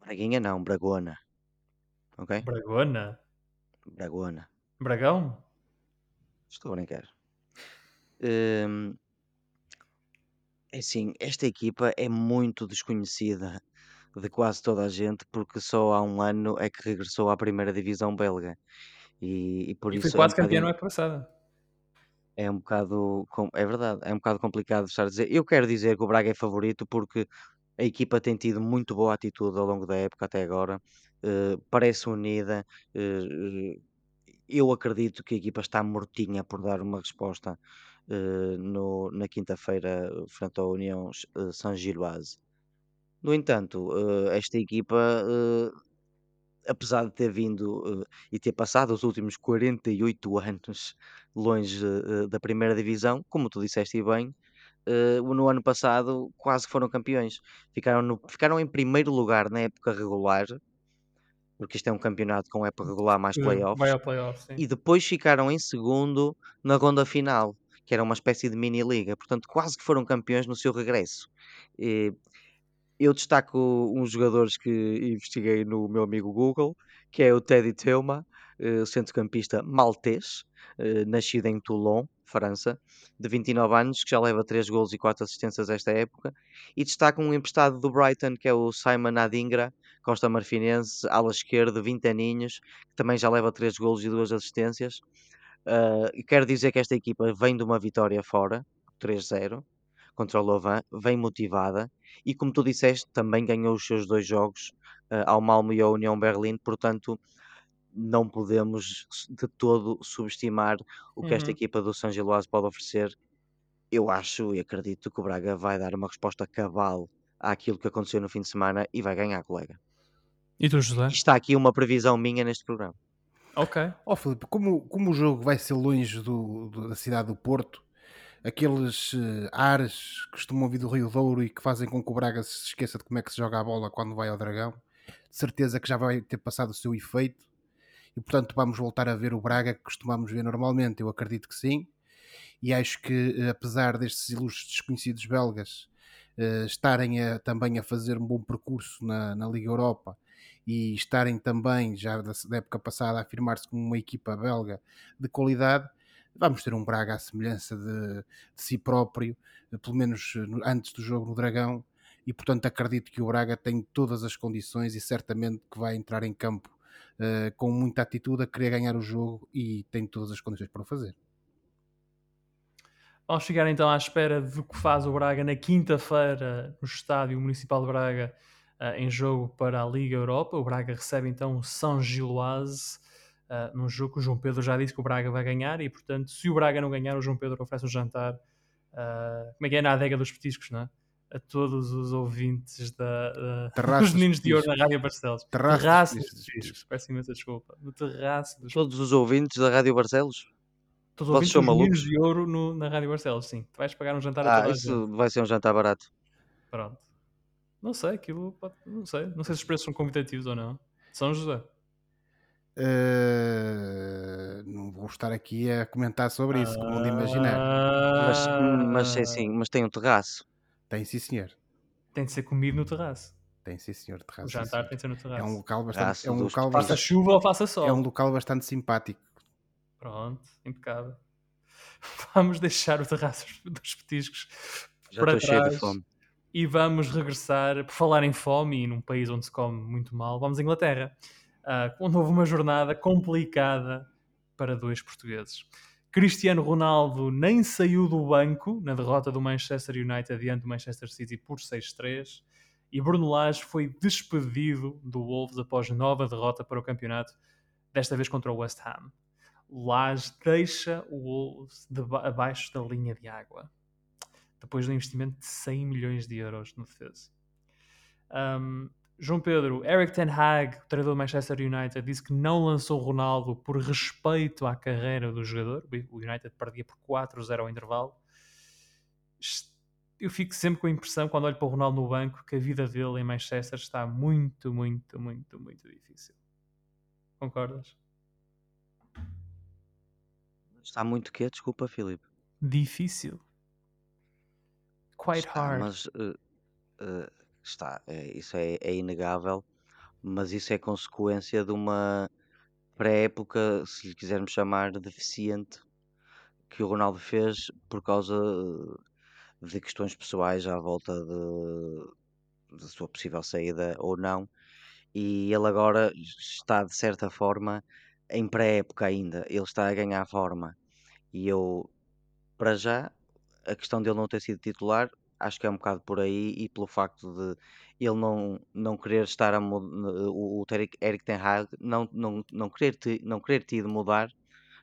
Braguinha não, Bragona. Ok? Bragona? Bragona. Bragão? Estou a brincar. Hum, é assim, esta equipa é muito desconhecida de quase toda a gente porque só há um ano é que regressou à primeira divisão belga. E, e por e isso foi quase é um campeão época passada. É um bocado, é verdade, é um bocado complicado estar a dizer. Eu quero dizer que o Braga é favorito porque a equipa tem tido muito boa atitude ao longo da época até agora. Eh, parece unida. Uh, eu acredito que a equipa está mortinha por dar uma resposta uh, no, na quinta-feira frente à União uh, Saint-Gilloise. No entanto, esta equipa, apesar de ter vindo e ter passado os últimos 48 anos longe da primeira divisão, como tu disseste bem, no ano passado quase foram campeões. Ficaram, no, ficaram em primeiro lugar na época regular porque isto é um campeonato com época regular mais playoffs. Vai ao playoff, sim. E depois ficaram em segundo na ronda final, que era uma espécie de mini-liga. Portanto, quase que foram campeões no seu regresso. E eu destaco uns jogadores que investiguei no meu amigo Google, que é o Teddy Teuma, centrocampista maltês, eh, nascido em Toulon, França, de 29 anos, que já leva 3 gols e 4 assistências esta época, e destaca um emprestado do Brighton, que é o Simon Adingra, Costa Marfinense, ala esquerda, 20 aninhos, que também já leva 3 gols e 2 assistências. Uh, quero dizer que esta equipa vem de uma vitória fora, 3-0, contra o Louvain, vem motivada e, como tu disseste, também ganhou os seus dois jogos uh, ao Malmo e à União Berlim, portanto, não podemos de todo subestimar o que esta Uhum. equipa do São Giloase pode oferecer. Eu acho e acredito que o Braga vai dar uma resposta cabal àquilo que aconteceu no fim de semana e vai ganhar, colega. E tu, José? Está aqui uma previsão minha neste programa. Ok. Ó Filipe, como, como o jogo vai ser longe do, do- da cidade do Porto, aqueles eh, ares que costumam vir do Rio Douro e que fazem com que o Braga se esqueça de como é que se joga a bola quando vai ao Dragão, de certeza que já vai ter passado o seu efeito e portanto vamos voltar a ver o Braga que costumamos ver normalmente. Eu acredito que sim, e acho que eh, apesar destes ilustres desconhecidos belgas eh, estarem a- também a fazer um bom percurso na, na Liga Europa e estarem também, já da, da época passada, a afirmar-se como uma equipa belga de qualidade, vamos ter um Braga à semelhança de, de si próprio, eh, pelo menos no- antes do jogo no Dragão, e portanto acredito que o Braga tem todas as condições e certamente que vai entrar em campo eh, com muita atitude a querer ganhar o jogo e tem todas as condições para o fazer. Vamos chegar então à espera do que faz o Braga na quinta-feira no Estádio Municipal de Braga eh, em jogo para a Liga Europa. O Braga recebe então o São Giloase eh, num jogo que o João Pedro já disse que o Braga vai ganhar e, portanto, se o Braga não ganhar, o João Pedro oferece um jantar. eh, como é que é na adega dos petiscos, não é? A todos os ouvintes da, da- Terraço dos Meninos de Ouro na Petiscos. Rádio Barcelos. Terraço dos. Peço imensa desculpa. No terraço dos Todos os ouvintes da Rádio Barcelos? Todos os ouvintes dos Meninos de Ouro no- na Rádio Barcelos, sim. Tu vais pagar um jantar a Ah, a gente. isso vai ser um jantar barato. Pronto. Não sei, aquilo pode- Não sei. Não sei se os preços são convidativos ou não. São José. Uh, não vou estar aqui a comentar sobre isso, como de imaginar. Mas, mas Ah, assim, mas tem um terraço. Tem sim, senhor. Tem de ser comido no terraço. Tem sim, senhor. O Terraço, sim, jantar senhor. tem de ser no terraço. É um local bastante, Terraço é um local Faça bastante, chuva ou faça sol. é um local bastante simpático. Pronto, impecável. Vamos deixar o terraço dos petiscos Já para estou cheio de trás fome. e vamos regressar, por falar em fome e num país onde se come muito mal, vamos à Inglaterra, ah, onde houve uma jornada complicada para dois portugueses. Cristiano Ronaldo nem saiu do banco na derrota do Manchester United diante do Manchester City por 6-3 e Bruno Lage foi despedido do Wolves após nova derrota para o campeonato, desta vez contra o West Ham. Lage deixa o Wolves abaixo da linha de água depois do investimento de 100 milhões de euros no defesa. Um, João Pedro, Eric Ten Hag, o treinador do Manchester United, disse que não lançou Ronaldo por respeito à carreira do jogador. O United perdia por 4-0 ao intervalo. Eu fico sempre com a impressão, quando olho para o Ronaldo no banco, que a vida dele em Manchester está muito, muito, muito, muito difícil. Concordas? Está muito quê? Desculpa, Filipe. Difícil. Quite Está, hard. mas eh, eh, está, é, isso é, é inegável, mas isso é consequência de uma pré-época, se lhe quisermos chamar, deficiente que o Ronaldo fez por causa de questões pessoais à volta da sua possível saída ou não. E ele agora está, de certa forma, em pré-época ainda. Ele está a ganhar forma. E eu, para já, a questão dele não ter sido titular, acho que é um bocado por aí e pelo facto de ele não, não querer estar a o, o Eric, Ten Hag não, não, não, querer te, não querer te mudar,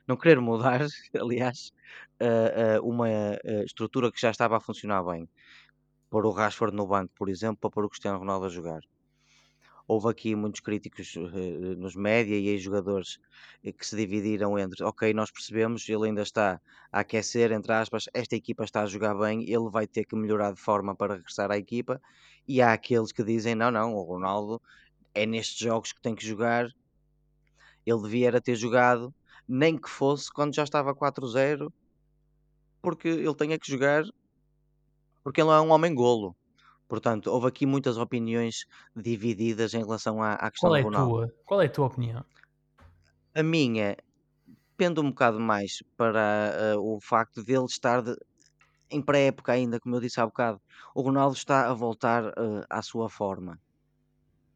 não querer mudar, aliás, ah, ah, uma ah, estrutura que já estava a funcionar bem. Pôr o Rashford no banco, por exemplo, para pôr o Cristiano Ronaldo a jogar. Houve aqui muitos críticos eh, nos média e ex-jogadores eh, que se dividiram entre, ok, nós percebemos, ele ainda está a aquecer, entre aspas, esta equipa está a jogar bem, ele vai ter que melhorar de forma para regressar à equipa, e há aqueles que dizem, não, não, o Ronaldo é nestes jogos que tem que jogar, ele devia era ter jogado, nem que fosse quando já estava 4-0, porque ele tenha que jogar, porque ele é um homem-golo. Portanto, houve aqui muitas opiniões divididas em relação à, à questão Qual é do a Ronaldo. tua? Qual é a tua opinião? A minha pende um bocado mais para, ah, o facto dele estar de em pré-época ainda, como eu disse há bocado. O Ronaldo está a voltar, ah, à sua forma.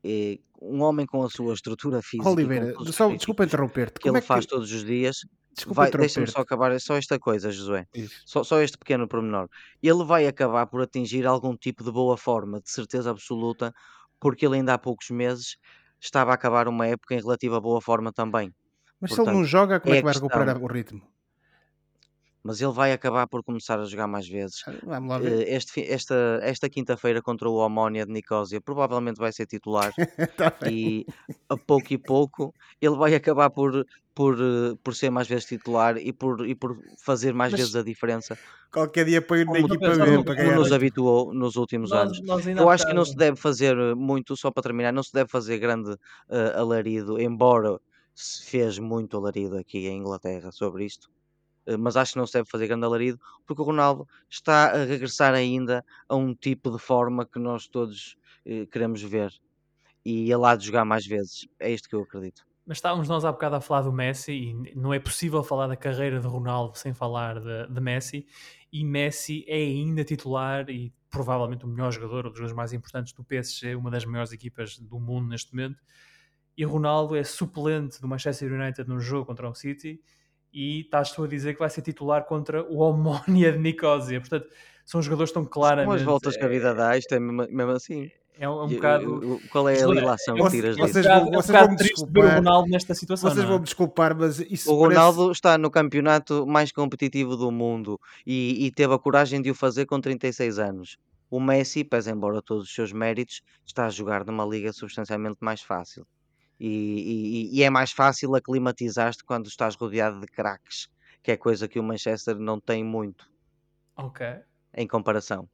E um homem com a sua estrutura física Oliveira, só, desculpa interromper-te. que ele é faz que. todos os dias, Desculpa vai deixa-me só acabar só esta coisa, Josué. Só, só este pequeno pormenor. Ele vai acabar por atingir algum tipo de boa forma, de certeza absoluta, porque ele ainda há poucos meses estava a acabar uma época em relativa boa forma também. Mas se ele não Portanto, joga, como é é que vai recuperar questão. o ritmo? Mas ele vai acabar por começar a jogar mais vezes. Ah, Vamos lá ver. Eh, Este, esta, esta quinta-feira contra o Omónia de Nicósia provavelmente vai ser titular bem. e a pouco e pouco ele vai acabar por, por, eh, por ser mais vezes titular e por, e por fazer mais Mas vezes a diferença, qualquer dia põe na equipa uma para como ganhar nos habituou nos últimos Nós, anos. nós Eu acho que não se deve fazer eh, muito, só para terminar, não se deve fazer grande eh, alarido, embora se fez muito alarido aqui em Inglaterra sobre isto. Eh, Mas acho que não se deve fazer grande alarido, porque o Ronaldo está a regressar ainda a um tipo de forma que nós todos eh, queremos ver. E ele há de jogar mais vezes. É isto que eu acredito. Mas estávamos nós há bocado a falar do Messi e não é possível falar da carreira de Ronaldo sem falar de, de Messi. E Messi é ainda titular e provavelmente o melhor jogador, um dos jogadores mais importantes do PSG, uma das maiores equipas do mundo neste momento. E Ronaldo é suplente do Manchester United num jogo contra o City e estás tu a dizer que vai ser titular contra o Omónia de Nicosia. Portanto, são jogadores estão Com as claramente. voltas que a vida dá, isto é mesmo, assim. é um, é um E, bocado. o- Qual é a é, é que tiras disso? Vocês vão, é um vocês vão ver o desculpar. Ronaldo nesta situação, Vocês vão é? me desculpar, mas O isso parece. Ronaldo está no campeonato mais competitivo do mundo e, e teve a coragem de o fazer com 36 anos. O Messi, pese embora todos os seus méritos, está a jogar numa liga substancialmente mais fácil. E, e- e é mais fácil aclimatizar-te quando estás rodeado de craques, que é coisa que o Manchester não tem muito Ok, em comparação.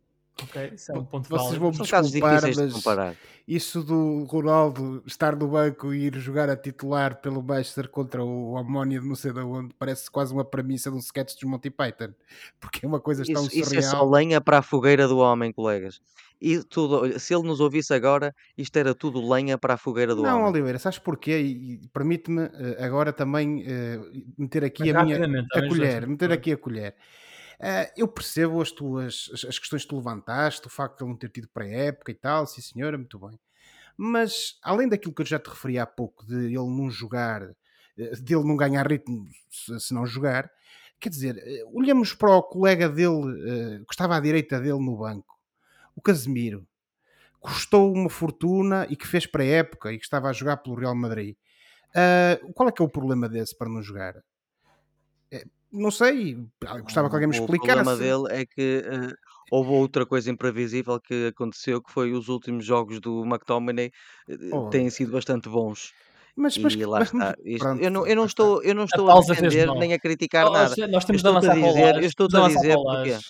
Ok, isso é um ponto Vocês vão me São casos desculpar, de mas comparar. isso do Ronaldo estar no banco e ir jogar a titular pelo Manchester contra o Omónia de não sei de onde parece quase uma premissa de um sketch dos Monty Python, porque é uma coisa tão Isso, isso é só surreal. lenha para a fogueira do homem, colegas. E tudo, se ele nos ouvisse agora, isto era tudo lenha para a fogueira do Não, homem. Oliveira, sabes porquê? E, e permite-me eh, agora também eh, meter aqui Mas a minha a colher, não meter aqui a colher. Eh, eu percebo as tuas as, questões que tu levantaste, o facto de ele não ter tido pré-época e tal, sim senhora, muito bem. Mas além daquilo que eu já te referi há pouco, de ele não jogar, eh, de ele não ganhar ritmo se, não jogar, quer dizer, eh, olhamos para o colega dele que estava à direita dele no banco, o Casemiro, custou uma fortuna e que fez pré-época e que estava a jogar pelo Real Madrid. Ah, qual é que é o problema desse para não jogar? Não sei, ah, gostava que alguém me O problema explicasse. dele é que eh, houve outra coisa imprevisível que aconteceu, que foi os últimos jogos do McTominay eh, Oh, têm sido bastante bons. mas, mas, E lá mas, está. Isto- pronto, eu, não, eu, não estou, eu não A estou a defender nem a criticar Oh, nada. Nós Eu temos de estou-te a dizer, eu Temos a dizer. Laje.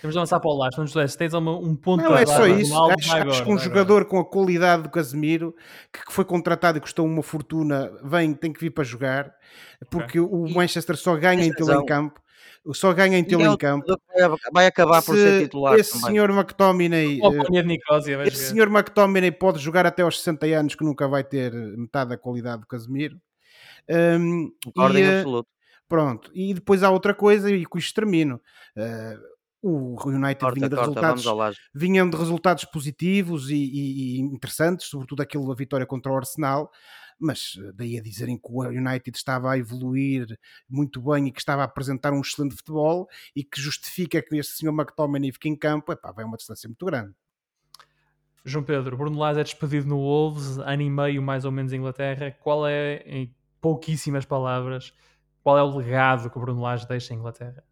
Temos de avançar para o Laje. Vamos, José, se tens uma- um ponto Não, é só a isso. Acho, vai acho agora. que um agora. jogador com a qualidade do Casemiro, que, que foi contratado e custou uma fortuna, vem, tem que vir para jogar, porque o E Manchester só ganha em tê-lo em campo. Só ganha em tê-lo é em campo. vai, acabar por ser Se titular esse também. senhor McTominay O eh, Nicosia Esse jogar. senhor McTominay pode jogar até aos 60 anos, que nunca vai ter metade da qualidade do Casemiro. Um, Concordo e, eh, absoluto. pronto. E depois há outra coisa, e com isto termino. Uh, o United Corta, vinha de, corta, resultados, vinham de resultados positivos e, e- e interessantes, sobretudo aquilo da vitória contra o Arsenal. Mas eh, daí a dizerem que o United estava a evoluir muito bem e que estava a apresentar um excelente futebol e que justifica que este senhor McTominay fique em campo, epá, vai uma distância muito grande. João Pedro, Bruno Lage é despedido no Wolves, ano e meio mais ou menos em Inglaterra. Qual é, em pouquíssimas palavras, qual é o legado que o Bruno Lage deixa em Inglaterra?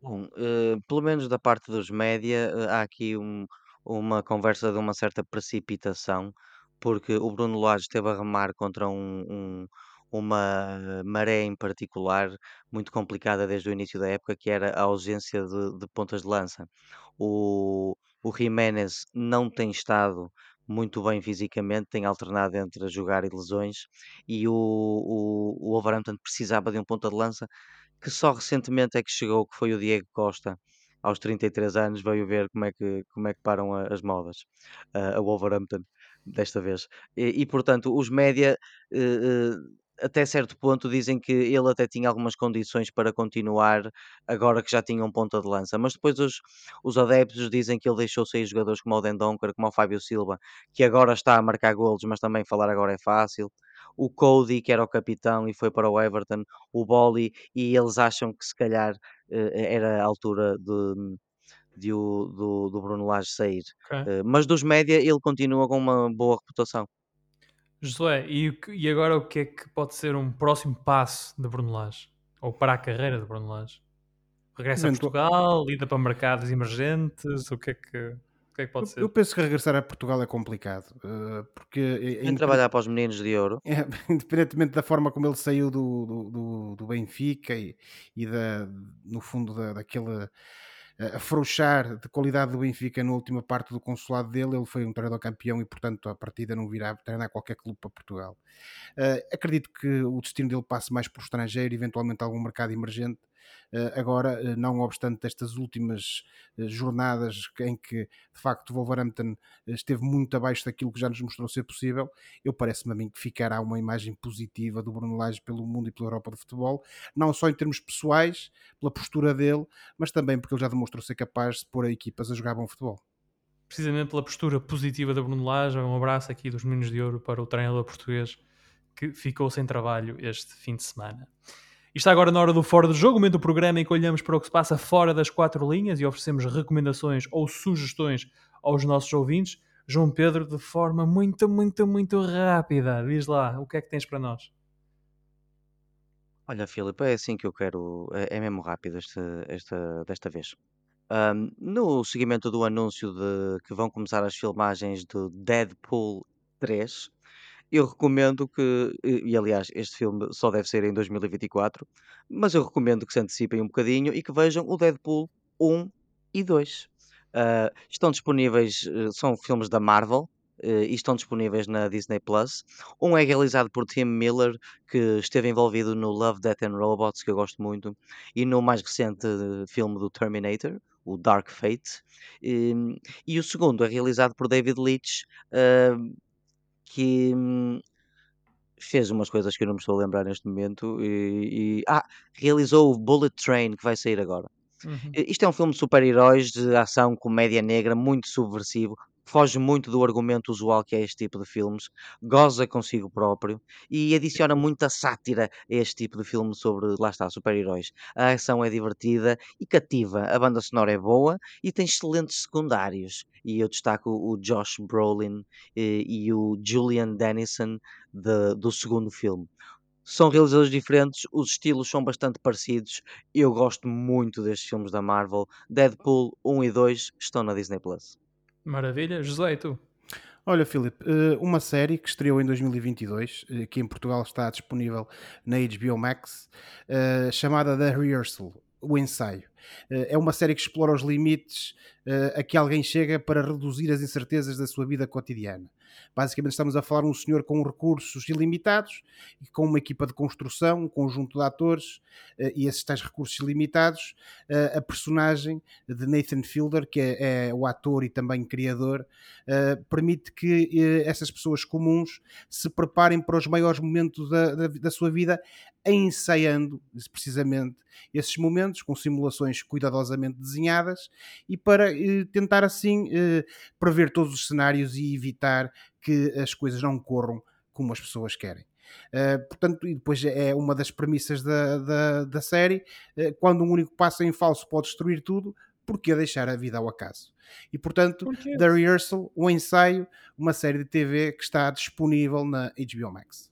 Bom, eh, pelo menos da parte dos média, eh, há aqui um- uma conversa de uma certa precipitação, porque o Bruno Lage esteve a remar contra um- um- uma maré em particular, muito complicada desde o início da época, que era a ausência de, de pontas de lança. O, o Jiménez não tem estado muito bem fisicamente, tem alternado entre jogar e lesões, e o, o, o precisava de um ponta de lança que só recentemente é que chegou, que foi o Diego Costa, aos 33 anos, veio ver como é que, como é que param a- as modas, a a Wolverhampton. desta vez. E, e, portanto, os média, eh, até certo ponto, dizem que ele até tinha algumas condições para continuar, agora que já tinha um ponta de lança. Mas depois os, os adeptos dizem que ele deixou sair jogadores como o Dendonker, como o Fábio Silva, que agora está a marcar golos, mas também falar agora é fácil. O Cody, que era o capitão e foi para o Everton, o Bolly, e eles acham que se calhar eh, era a altura de de o, do, do Bruno Lage sair. Ok. Uh, mas dos média ele continua com uma boa reputação. Josué, e, e agora o que é que pode ser um próximo passo de Bruno Lage? Ou para a carreira de Bruno Lage? Regressa a Portugal, lida para mercados emergentes, o que é que, que, é que pode eu, ser? Eu penso que regressar a Portugal é complicado, uh, porque... Em trabalhar para os meninos de ouro. É, independentemente da forma como ele saiu do, do, do, do Benfica e, e da, no fundo da, daquele afrouxar de qualidade do Benfica na última parte do consulado dele. Ele foi um treinador campeão e, portanto, a partida não virá treinar qualquer clube para Portugal. Uh, acredito que o destino dele passe mais por estrangeiro, eventualmente algum mercado emergente. Uh, agora, uh, não obstante estas últimas jornadas em que de facto o Wolverhampton esteve muito abaixo daquilo que já nos mostrou ser possível, eu parece-me a mim que ficará uma imagem positiva do Bruno Lage pelo mundo e pela Europa de futebol, não só em termos pessoais, pela postura dele, mas também porque ele já demonstrou ser capaz de pôr a equipas a jogar bom futebol precisamente pela postura positiva da Bruno Lage. Um abraço aqui dos Meninos de Ouro para o treinador português que ficou sem trabalho este fim de semana. E está agora na hora do Fora do Jogo, momento do programa em que olhamos para o que se passa fora das quatro linhas e oferecemos recomendações ou sugestões aos nossos ouvintes. João Pedro, de forma muito, muito, muito rápida, diz lá, o que é que tens para nós? Olha, Filipe, é assim que eu quero, é, é mesmo rápido este, esta, desta vez. Um, no seguimento do anúncio de que vão começar as filmagens do Deadpool 3, eu recomendo que, e, aliás, este filme só deve ser em 2024, mas eu recomendo que se antecipem um bocadinho e que vejam o Deadpool 1 e 2. Uh, estão disponíveis, uh, são filmes da Marvel, uh, e estão disponíveis na Disney Plus. Um é realizado por Tim Miller, que esteve envolvido no Love, Death and Robots, que eu gosto muito, e no mais recente filme do Terminator, o Dark Fate. E, e o segundo é realizado por David Leitch, que hum, fez umas coisas que eu não me estou a lembrar neste momento. E, e- ah, realizou o Bullet Train, que vai sair agora. Uhum. Isto é um filme de super-heróis, de ação, comédia negra, muito subversivo, foge muito do argumento usual que é este tipo de filmes, goza consigo próprio e adiciona muita sátira a este tipo de filme sobre, lá está, super-heróis. A ação é divertida e cativa, a banda sonora é boa e tem excelentes secundários. E eu destaco o Josh Brolin e, e o Julian Dennison de, do segundo filme são realizadores diferentes, os estilos são bastante parecidos. Eu gosto muito destes filmes da Marvel. Deadpool 1 e 2 estão na Disney Plus. Maravilha. José, e tu? Olha, Filipe, eh, uma série que estreou em 2022, eh, que em Portugal está disponível na HBO Max, eh, chamada The Rehearsal, o ensaio. É uma série que explora os limites a que alguém chega para reduzir as incertezas da sua vida cotidiana. Basicamente, estamos a falar de um senhor com recursos ilimitados com uma equipa de construção, um conjunto de atores uh, e esses tais recursos ilimitados. A personagem de Nathan Fielder, que é, é o ator e também criador, permite que essas pessoas comuns se preparem para os maiores momentos da, da, da sua vida, ensaiando precisamente esses momentos com simulações cuidadosamente desenhadas e para tentar assim prever todos os cenários e evitar que as coisas não corram como as pessoas querem. Uh, portanto, e depois é uma das premissas da, da, da série: uh, quando um único passo em falso pode destruir tudo, por que deixar a vida ao acaso? E portanto, The Rehearsal, o ensaio, uma série de TV que está disponível na HBO Max.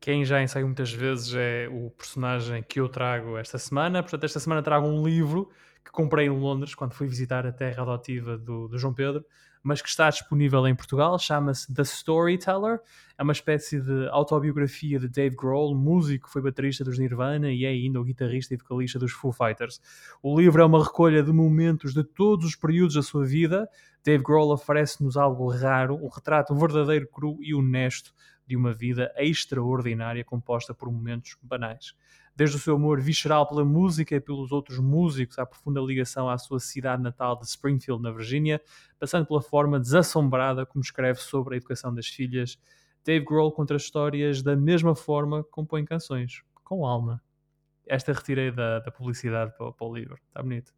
Quem já ensaia muitas vezes é o personagem que eu trago esta semana. Portanto, esta semana trago um livro que comprei em Londres quando fui visitar a terra adotiva do, do João Pedro mas que está disponível em Portugal, chama-se The Storyteller, é uma espécie de autobiografia de Dave Grohl, músico, foi baterista dos Nirvana e é ainda o guitarrista e vocalista dos Foo Fighters. O livro é uma recolha de momentos de todos os períodos da sua vida. Dave Grohl oferece-nos algo raro, um retrato verdadeiro, cru e honesto de uma vida extraordinária composta por momentos banais. Desde o seu amor visceral pela música e pelos outros músicos, à profunda ligação à sua cidade natal de Springfield, na Virgínia, passando pela forma desassombrada como escreve sobre a educação das filhas, Dave Grohl conta histórias da mesma forma que compõe canções, com alma. Esta retirei da, da publicidade para, para o livro, está bonito.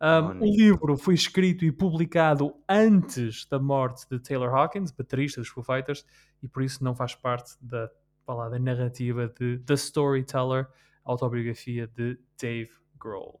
Um, o livro foi escrito e publicado antes da morte de Taylor Hawkins, baterista dos Foo Fighters, e por isso não faz parte da palavra narrativa de The Storyteller, autobiografia de Dave Grohl.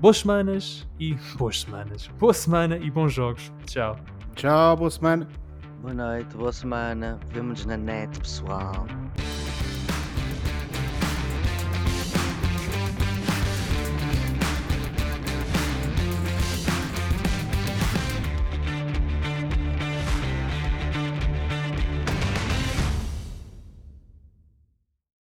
Boas semanas e boas semanas. Boa semana e bons jogos. Tchau. Tchau, boa semana. Boa noite, boa semana. Vemo-nos na net, pessoal.